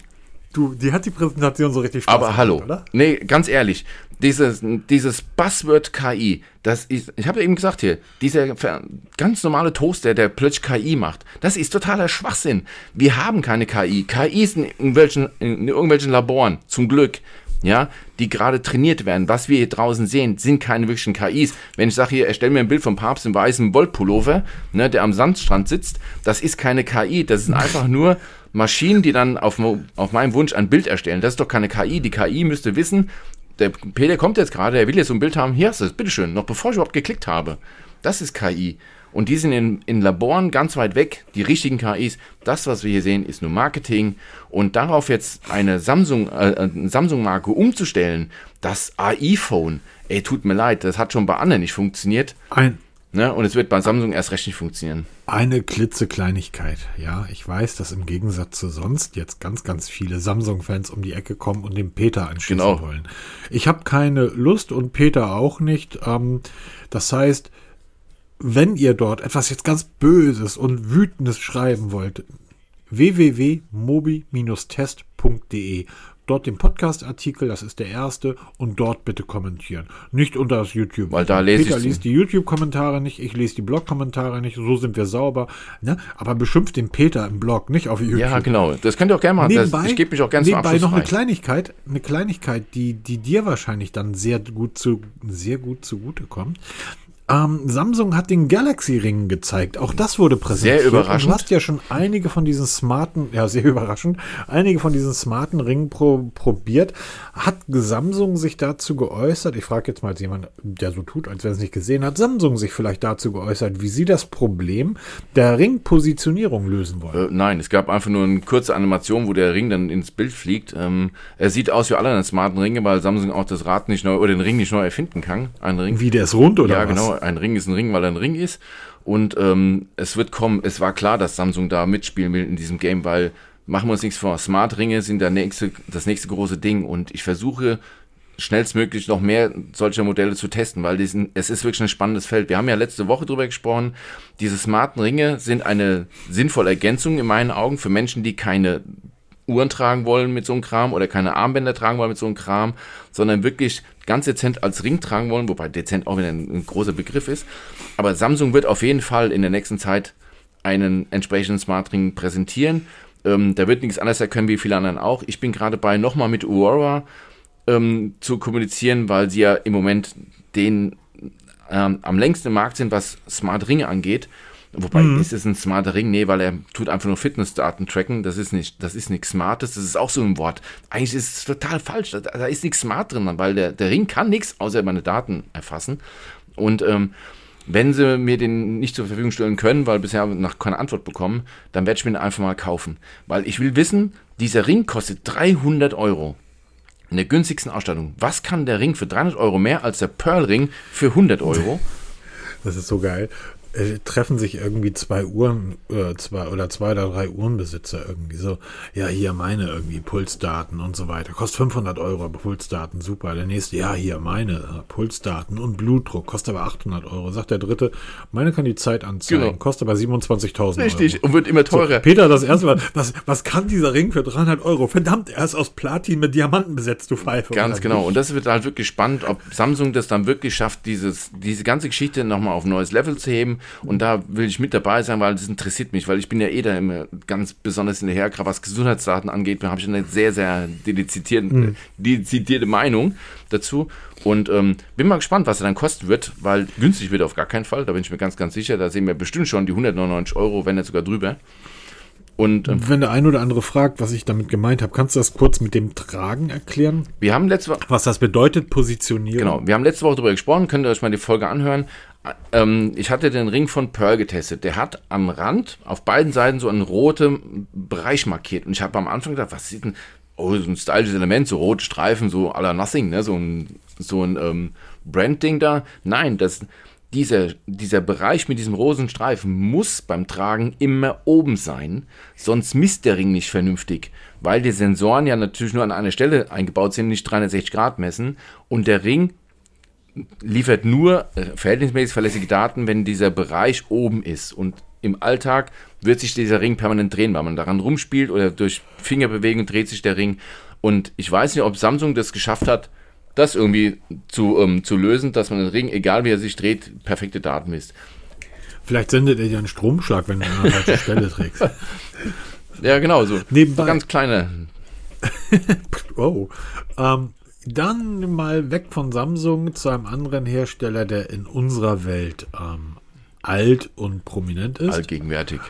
Du, die hat die Präsentation so richtig Spaß
Aber gemacht, hallo, oder? Nee, ganz ehrlich, dieses, dieses Buzzword KI, das ist, ich habe eben gesagt hier, dieser ganz normale Toaster, der plötzlich KI macht, das ist totaler Schwachsinn. Wir haben keine KI. KI ist in irgendwelchen, in irgendwelchen Laboren, zum Glück, ja, die gerade trainiert werden. Was wir hier draußen sehen, sind keine wirklichen KIs. Wenn ich sage hier, erstell mir ein Bild vom Papst im weißen Wollpullover, ne, der am Sandstrand sitzt, das ist keine KI, das sind einfach nur Maschinen, die dann auf, auf meinen Wunsch ein Bild erstellen. Das ist doch keine KI. Die KI müsste wissen, der Peter kommt jetzt gerade, er will jetzt so ein Bild haben, hier hast du es, bitteschön, noch bevor ich überhaupt geklickt habe. Das ist KI. Und die sind in, in Laboren ganz weit weg, die richtigen KIs. Das, was wir hier sehen, ist nur Marketing. Und darauf jetzt eine Samsung, äh, Samsung-Marke umzustellen, das AI-Phone, ey, tut mir leid, das hat schon bei anderen nicht funktioniert.
Ein,
Ne? Und es wird bei Samsung erst recht nicht funktionieren.
Eine klitzekleinigkeit. Ja, ich weiß, dass im Gegensatz zu sonst jetzt ganz, ganz viele Samsung-Fans um die Ecke kommen und den Peter anschließen genau. wollen. Ich habe keine Lust und Peter auch nicht. Ähm, das heißt, wenn ihr dort etwas jetzt ganz Böses und Wütendes schreiben wollt, www.mobi-test.de dort den Podcast-Artikel, das ist der erste, und dort bitte kommentieren. Nicht unter das YouTube.
Weil da lese
Peter ich liest die YouTube-Kommentare nicht, ich lese die Blog-Kommentare nicht, so sind wir sauber. Ne? Aber beschimpft den Peter im Blog, nicht auf YouTube.
Ja, genau. Das könnt ihr auch gerne machen.
Nebenbei,
das, ich gebe mich auch gerne
Abschluss noch eine Kleinigkeit, eine Kleinigkeit, die, die dir wahrscheinlich dann sehr gut zu, sehr gut zugute kommt. Ähm, Samsung hat den Galaxy Ring gezeigt. Auch das wurde präsentiert.
Sehr überraschend.
du hast ja schon einige von diesen smarten, ja, sehr überraschend, einige von diesen smarten Ringen pro, probiert. Hat Samsung sich dazu geäußert? Ich frage jetzt mal als jemand, der so tut, als wenn es nicht gesehen hat. Samsung sich vielleicht dazu geäußert, wie sie das Problem der Ringpositionierung lösen wollen?
Äh, nein, es gab einfach nur eine kurze Animation, wo der Ring dann ins Bild fliegt. Ähm, er sieht aus wie alle anderen smarten Ringe, weil Samsung auch das Rad nicht neu oder den Ring nicht neu erfinden kann.
Ein Ring. Wie der ist rund oder
ja,
was?
genau ein Ring ist ein Ring, weil er ein Ring ist. Und ähm, es wird kommen, es war klar, dass Samsung da mitspielen will in diesem Game, weil machen wir uns nichts vor, Smart-Ringe sind der nächste, das nächste große Ding und ich versuche schnellstmöglich noch mehr solcher Modelle zu testen, weil diesen, es ist wirklich ein spannendes Feld. Wir haben ja letzte Woche drüber gesprochen, diese smarten Ringe sind eine sinnvolle Ergänzung in meinen Augen für Menschen, die keine Uhren tragen wollen mit so einem Kram oder keine Armbänder tragen wollen mit so einem Kram, sondern wirklich ganz dezent als Ring tragen wollen, wobei dezent auch wieder ein, ein großer Begriff ist. Aber Samsung wird auf jeden Fall in der nächsten Zeit einen entsprechenden Smart Ring präsentieren. Ähm, da wird nichts anderes erkennen wie viele anderen auch. Ich bin gerade bei, nochmal mit Aurora ähm, zu kommunizieren, weil sie ja im Moment den ähm, am längsten im Markt sind, was Smart Ringe angeht. Wobei, mhm. ist es ein smarter Ring? Nee, weil er tut einfach nur Fitnessdaten tracken. Das ist nicht, das ist nichts Smartes. Das ist auch so ein Wort. Eigentlich ist es total falsch. Da, da ist nichts Smart drin, weil der, der Ring kann nichts, außer meine Daten erfassen. Und ähm, Wenn sie mir den nicht zur Verfügung stellen können, weil bisher noch keine Antwort bekommen, dann werde ich mir den einfach mal kaufen. Weil ich will wissen, dieser Ring kostet 300 Euro. In der günstigsten Ausstattung. Was kann der Ring für 300 Euro mehr als der Pearl Ring für 100 Euro?
Das ist so geil äh, treffen sich irgendwie zwei Uhren, äh, zwei oder zwei oder drei Uhrenbesitzer irgendwie so, ja, hier meine irgendwie Pulsdaten und so weiter. Kostet 500 Euro, Pulsdaten, super. Der nächste, ja, hier meine äh, Pulsdaten und Blutdruck, kostet aber 800 Euro. Sagt der dritte, meine kann die Zeit anzeigen, genau. kostet aber 27.000 Euro.
Richtig, und wird immer teurer. So,
Peter, das erste Mal, was, was kann dieser Ring für 300 Euro? Verdammt, er ist aus Platin mit Diamanten besetzt, du Pfeife.
Ganz genau, und das wird halt wirklich spannend, ob Samsung das dann wirklich schafft, dieses, diese ganze Geschichte nochmal auf ein neues Level zu heben und da will ich mit dabei sein, weil das interessiert mich, weil ich bin ja eh da immer ganz besonders hinterher, gerade was Gesundheitsdaten angeht, da habe ich eine sehr, sehr dedizierte, mhm. dedizierte Meinung dazu. Und ähm, bin mal gespannt, was er dann kosten wird, weil günstig wird er auf gar keinen Fall, da bin ich mir ganz, ganz sicher. Da sehen wir bestimmt schon die 199 Euro, wenn nicht sogar drüber.
Und ähm, wenn der ein oder andere fragt, was ich damit gemeint habe, kannst du das kurz mit dem Tragen erklären?
Wir haben letzte
Woche. Was das bedeutet, positionieren.
Genau, wir haben letzte Woche darüber gesprochen, könnt ihr euch mal die Folge anhören. Ähm, ich hatte den Ring von Pearl getestet. Der hat am Rand auf beiden Seiten so einen roten Bereich markiert. Und ich habe am Anfang gedacht, was ist denn. Oh, so ein stylisches Element, so rote Streifen, so à la Nothing, ne? so ein, so ein ähm, Brand-Ding da. Nein, das dieser, dieser Bereich mit diesem rosen Streifen muss beim Tragen immer oben sein, sonst misst der Ring nicht vernünftig, weil die Sensoren ja natürlich nur an einer Stelle eingebaut sind, nicht 360 Grad messen. Und der Ring liefert nur äh, verhältnismäßig verlässliche Daten, wenn dieser Bereich oben ist. Und im Alltag wird sich dieser Ring permanent drehen, weil man daran rumspielt oder durch Fingerbewegung dreht sich der Ring. Und ich weiß nicht, ob Samsung das geschafft hat, das irgendwie zu, ähm, zu lösen, dass man den Ring, egal wie er sich dreht, perfekte Daten misst.
Vielleicht sendet er dir einen Stromschlag, wenn du an der falschen Stelle trägst.
Ja, genau, so.
Nebenbei.
So ganz kleine.
oh. Ähm, dann mal weg von Samsung zu einem anderen Hersteller, der in unserer Welt ähm, alt und prominent ist.
Allgegenwärtig.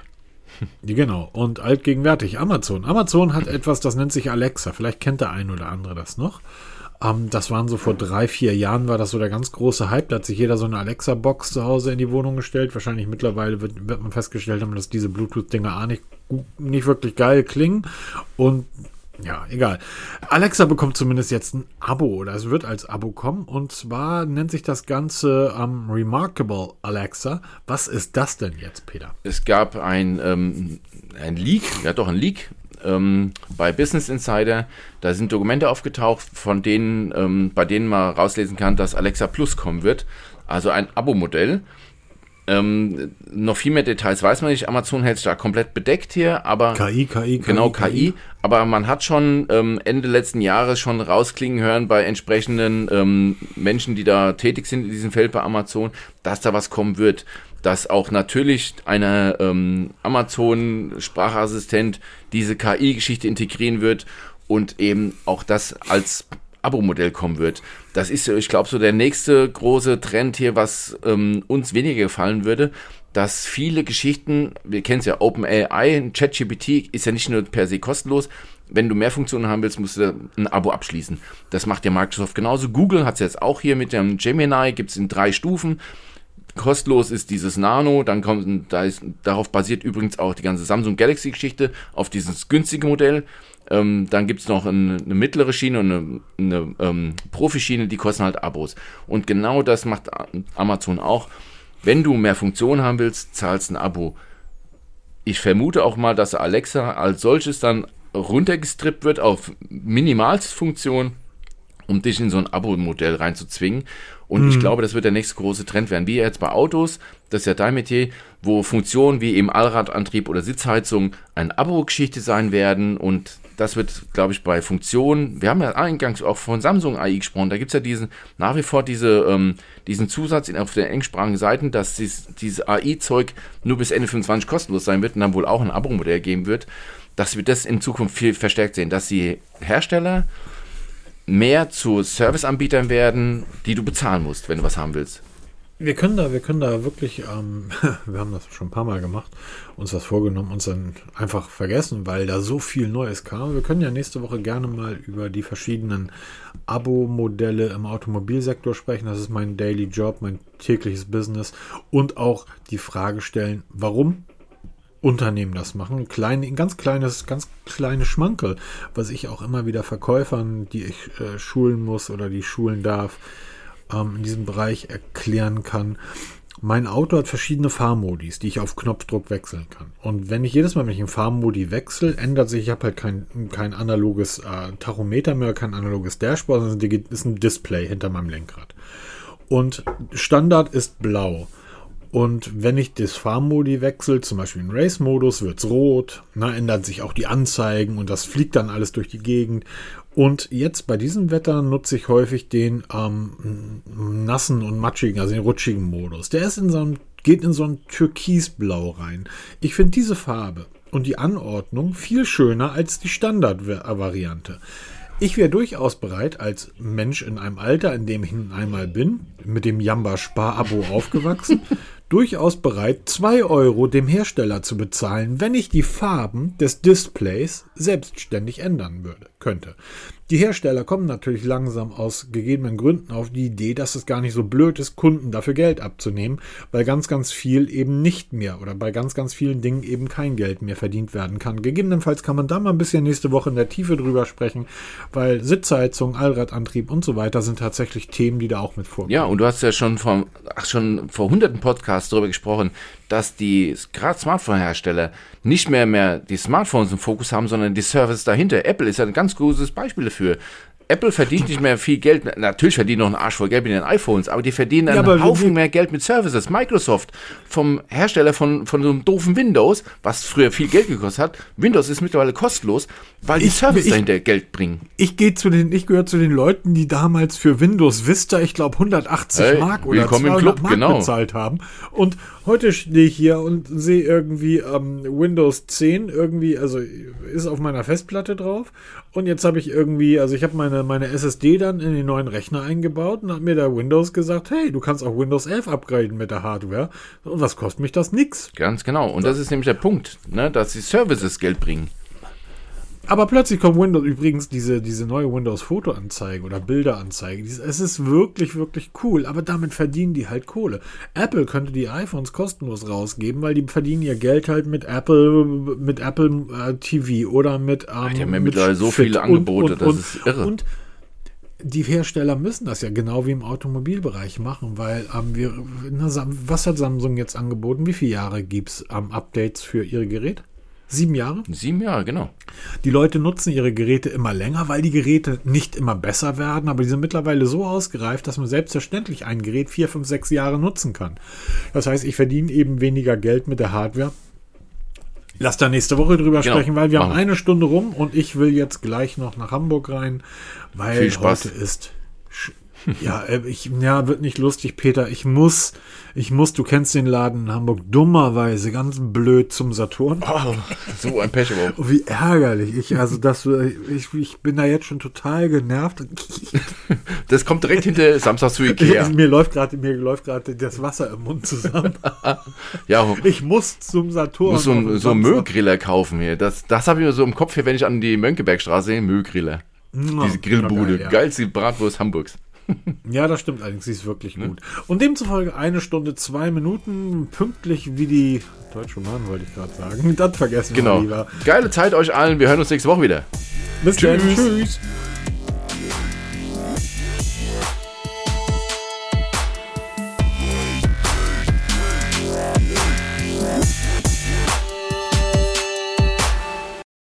Genau, und altgegenwärtig. Amazon. Amazon hat etwas, das nennt sich Alexa. Vielleicht kennt der ein oder andere das noch. Ähm, das waren so vor drei, vier Jahren, war das so der ganz große Hype. Da hat sich jeder so eine Alexa-Box zu Hause in die Wohnung gestellt. Wahrscheinlich mittlerweile wird, wird man festgestellt haben, dass diese Bluetooth-Dinger A nicht, nicht wirklich geil klingen. Und ja, egal. Alexa bekommt zumindest jetzt ein Abo oder es wird als Abo kommen. Und zwar nennt sich das Ganze ähm, Remarkable Alexa. Was ist das denn jetzt, Peter?
Es gab ein, ähm, ein Leak, ja doch ein Leak ähm, bei Business Insider. Da sind Dokumente aufgetaucht, von denen, ähm, bei denen man rauslesen kann, dass Alexa Plus kommen wird. Also ein Abo-Modell. Ähm, noch viel mehr Details weiß man nicht. Amazon hält sich da komplett bedeckt hier, aber
KI, KI,
KI genau KI. KI. Aber man hat schon ähm, Ende letzten Jahres schon rausklingen hören bei entsprechenden ähm, Menschen, die da tätig sind in diesem Feld bei Amazon, dass da was kommen wird dass auch natürlich eine ähm, Amazon-Sprachassistent diese KI-Geschichte integrieren wird und eben auch das als Abo-Modell kommen wird. Das ist, ich glaube, so der nächste große Trend hier, was ähm, uns weniger gefallen würde, dass viele Geschichten, wir kennen es ja, OpenAI, ChatGPT ist ja nicht nur per se kostenlos. Wenn du mehr Funktionen haben willst, musst du ein Abo abschließen. Das macht ja Microsoft genauso. Google hat es jetzt auch hier mit dem Gemini, gibt es in drei Stufen. Kostenlos ist dieses Nano, dann kommt, da ist, darauf basiert übrigens auch die ganze Samsung Galaxy Geschichte, auf dieses günstige Modell. Ähm, dann gibt es noch eine, eine, mittlere Schiene und eine, eine ähm, Profi-Schiene, die kosten halt Abos. Und genau das macht Amazon auch. Wenn du mehr Funktionen haben willst, zahlst ein Abo. Ich vermute auch mal, dass Alexa als solches dann runtergestrippt wird auf Minimalsfunktion, um dich in so ein Abo-Modell reinzuzwingen. Und mhm. ich glaube, das wird der nächste große Trend werden. Wie jetzt bei Autos, das ist ja dein Metier, wo Funktionen wie eben Allradantrieb oder Sitzheizung eine Abo-Geschichte sein werden. Und das wird, glaube ich, bei Funktionen, wir haben ja eingangs auch von Samsung AI gesprochen, da gibt es ja diesen, nach wie vor diese, ähm, diesen Zusatz auf den engsprachigen Seiten, dass dies, dieses AI-Zeug nur bis Ende 25 kostenlos sein wird und dann wohl auch ein Abo-Modell geben wird, dass wir das in Zukunft viel verstärkt sehen, dass die Hersteller mehr zu Serviceanbietern werden, die du bezahlen musst, wenn du was haben willst.
Wir können da, wir können da wirklich, ähm, wir haben das schon ein paar Mal gemacht, uns das vorgenommen, uns dann einfach vergessen, weil da so viel Neues kam. Wir können ja nächste Woche gerne mal über die verschiedenen Abo-Modelle im Automobilsektor sprechen. Das ist mein Daily Job, mein tägliches Business und auch die Frage stellen, warum Unternehmen das machen. Klein, ein ganz kleines, ganz kleines Schmankel, was ich auch immer wieder Verkäufern, die ich äh, schulen muss oder die schulen darf, ähm, in diesem Bereich erklären kann. Mein Auto hat verschiedene Fahrmodis, die ich auf Knopfdruck wechseln kann. Und wenn ich jedes Mal, wenn ich einen Fahrmodi wechsle, ändert sich, ich habe halt kein, kein analoges äh, Tachometer mehr, kein analoges Dashboard, sondern es ist ein Display hinter meinem Lenkrad. Und Standard ist blau. Und wenn ich das Fahrmodi wechsle, zum Beispiel in Race-Modus, wird es rot, na, ändern sich auch die Anzeigen und das fliegt dann alles durch die Gegend. Und jetzt bei diesem Wetter nutze ich häufig den ähm, nassen und matschigen, also den rutschigen Modus. Der ist in so ein, geht in so ein Türkisblau rein. Ich finde diese Farbe und die Anordnung viel schöner als die Standardvariante. Ich wäre durchaus bereit, als Mensch in einem Alter, in dem ich einmal bin, mit dem Jamba-Spar-Abo aufgewachsen, durchaus bereit, 2 Euro dem Hersteller zu bezahlen, wenn ich die Farben des Displays selbstständig ändern würde, könnte. Die Hersteller kommen natürlich langsam aus gegebenen Gründen auf die Idee, dass es gar nicht so blöd ist, Kunden dafür Geld abzunehmen, weil ganz, ganz viel eben nicht mehr oder bei ganz, ganz vielen Dingen eben kein Geld mehr verdient werden kann. Gegebenenfalls kann man da mal ein bisschen nächste Woche in der Tiefe drüber sprechen, weil Sitzheizung, Allradantrieb und so weiter sind tatsächlich Themen, die da auch mit vorkommen.
Ja, und du hast ja schon vor, ach, schon vor hunderten Podcasts darüber gesprochen, dass die gerade Smartphone-Hersteller nicht mehr mehr die Smartphones im Fokus haben, sondern die Services dahinter. Apple ist ein ganz großes Beispiel dafür. Apple verdient nicht mehr viel Geld. Natürlich verdienen noch einen Arsch voll Geld mit den iPhones, aber die verdienen einen ja, Haufen mehr Geld mit Services. Microsoft vom Hersteller von, von so einem doofen Windows, was früher viel Geld gekostet hat. Windows ist mittlerweile kostenlos, weil die Services ich, dahinter Geld bringen.
Ich gehe zu den, ich gehöre zu den Leuten, die damals für Windows Vista, ich glaube 180 hey, Mark oder 200 Club, Mark genau. bezahlt haben. Und heute stehe ich hier und sehe irgendwie ähm, Windows 10 irgendwie, also ist auf meiner Festplatte drauf. Und jetzt habe ich irgendwie, also ich habe meine, meine SSD dann in den neuen Rechner eingebaut und hat mir der Windows gesagt, hey, du kannst auch Windows 11 upgraden mit der Hardware. Und was kostet mich das? Nix.
Ganz genau. Und das ist nämlich der Punkt, ne, dass die Services Geld bringen.
Aber plötzlich kommt Windows übrigens diese, diese neue Windows-Fotoanzeige oder Bilderanzeige. Es ist wirklich, wirklich cool, aber damit verdienen die halt Kohle. Apple könnte die iPhones kostenlos rausgeben, weil die verdienen ihr Geld halt mit Apple, mit Apple äh, TV oder mit.
Ähm, die haben ja mittlerweile so viele Angebote, und, und, das ist irre. Und
die Hersteller müssen das ja genau wie im Automobilbereich machen, weil ähm, wir, na, was hat Samsung jetzt angeboten? Wie viele Jahre gibt es ähm, Updates für ihre Geräte? Sieben Jahre?
Sieben Jahre, genau.
Die Leute nutzen ihre Geräte immer länger, weil die Geräte nicht immer besser werden, aber die sind mittlerweile so ausgereift, dass man selbstverständlich ein Gerät vier, fünf, sechs Jahre nutzen kann. Das heißt, ich verdiene eben weniger Geld mit der Hardware. Lass da nächste Woche drüber genau. sprechen, weil wir Machen. haben eine Stunde rum und ich will jetzt gleich noch nach Hamburg rein, weil heute ist ja, äh, ich, ja, wird nicht lustig, Peter. Ich muss, ich muss, du kennst den Laden in Hamburg, dummerweise ganz blöd zum Saturn.
Oh, so ein Pech
aber. Wie ärgerlich. Ich, also das, ich, ich bin da jetzt schon total genervt.
Das kommt direkt hinter Samstag zu Ikea.
mir läuft gerade, mir läuft gerade das Wasser im Mund zusammen. ja, ich muss zum Saturn.
Muss so ein, so einen Müllgriller kaufen hier. Das, das habe ich mir so im Kopf hier, wenn ich an die Mönckebergstraße sehe, Müllgriller. Diese Grillbude. Geil, ja. Geilste Bratwurst Hamburgs.
Ja, das stimmt allerdings. Sie ist wirklich ne? gut. Und demzufolge eine Stunde, zwei Minuten, pünktlich wie die Deutsche Bahn, wollte ich gerade sagen. Das vergessen
genau. wir lieber. Geile Zeit euch allen. Wir hören uns nächste Woche wieder.
Bis Tschüss. dann. Tschüss.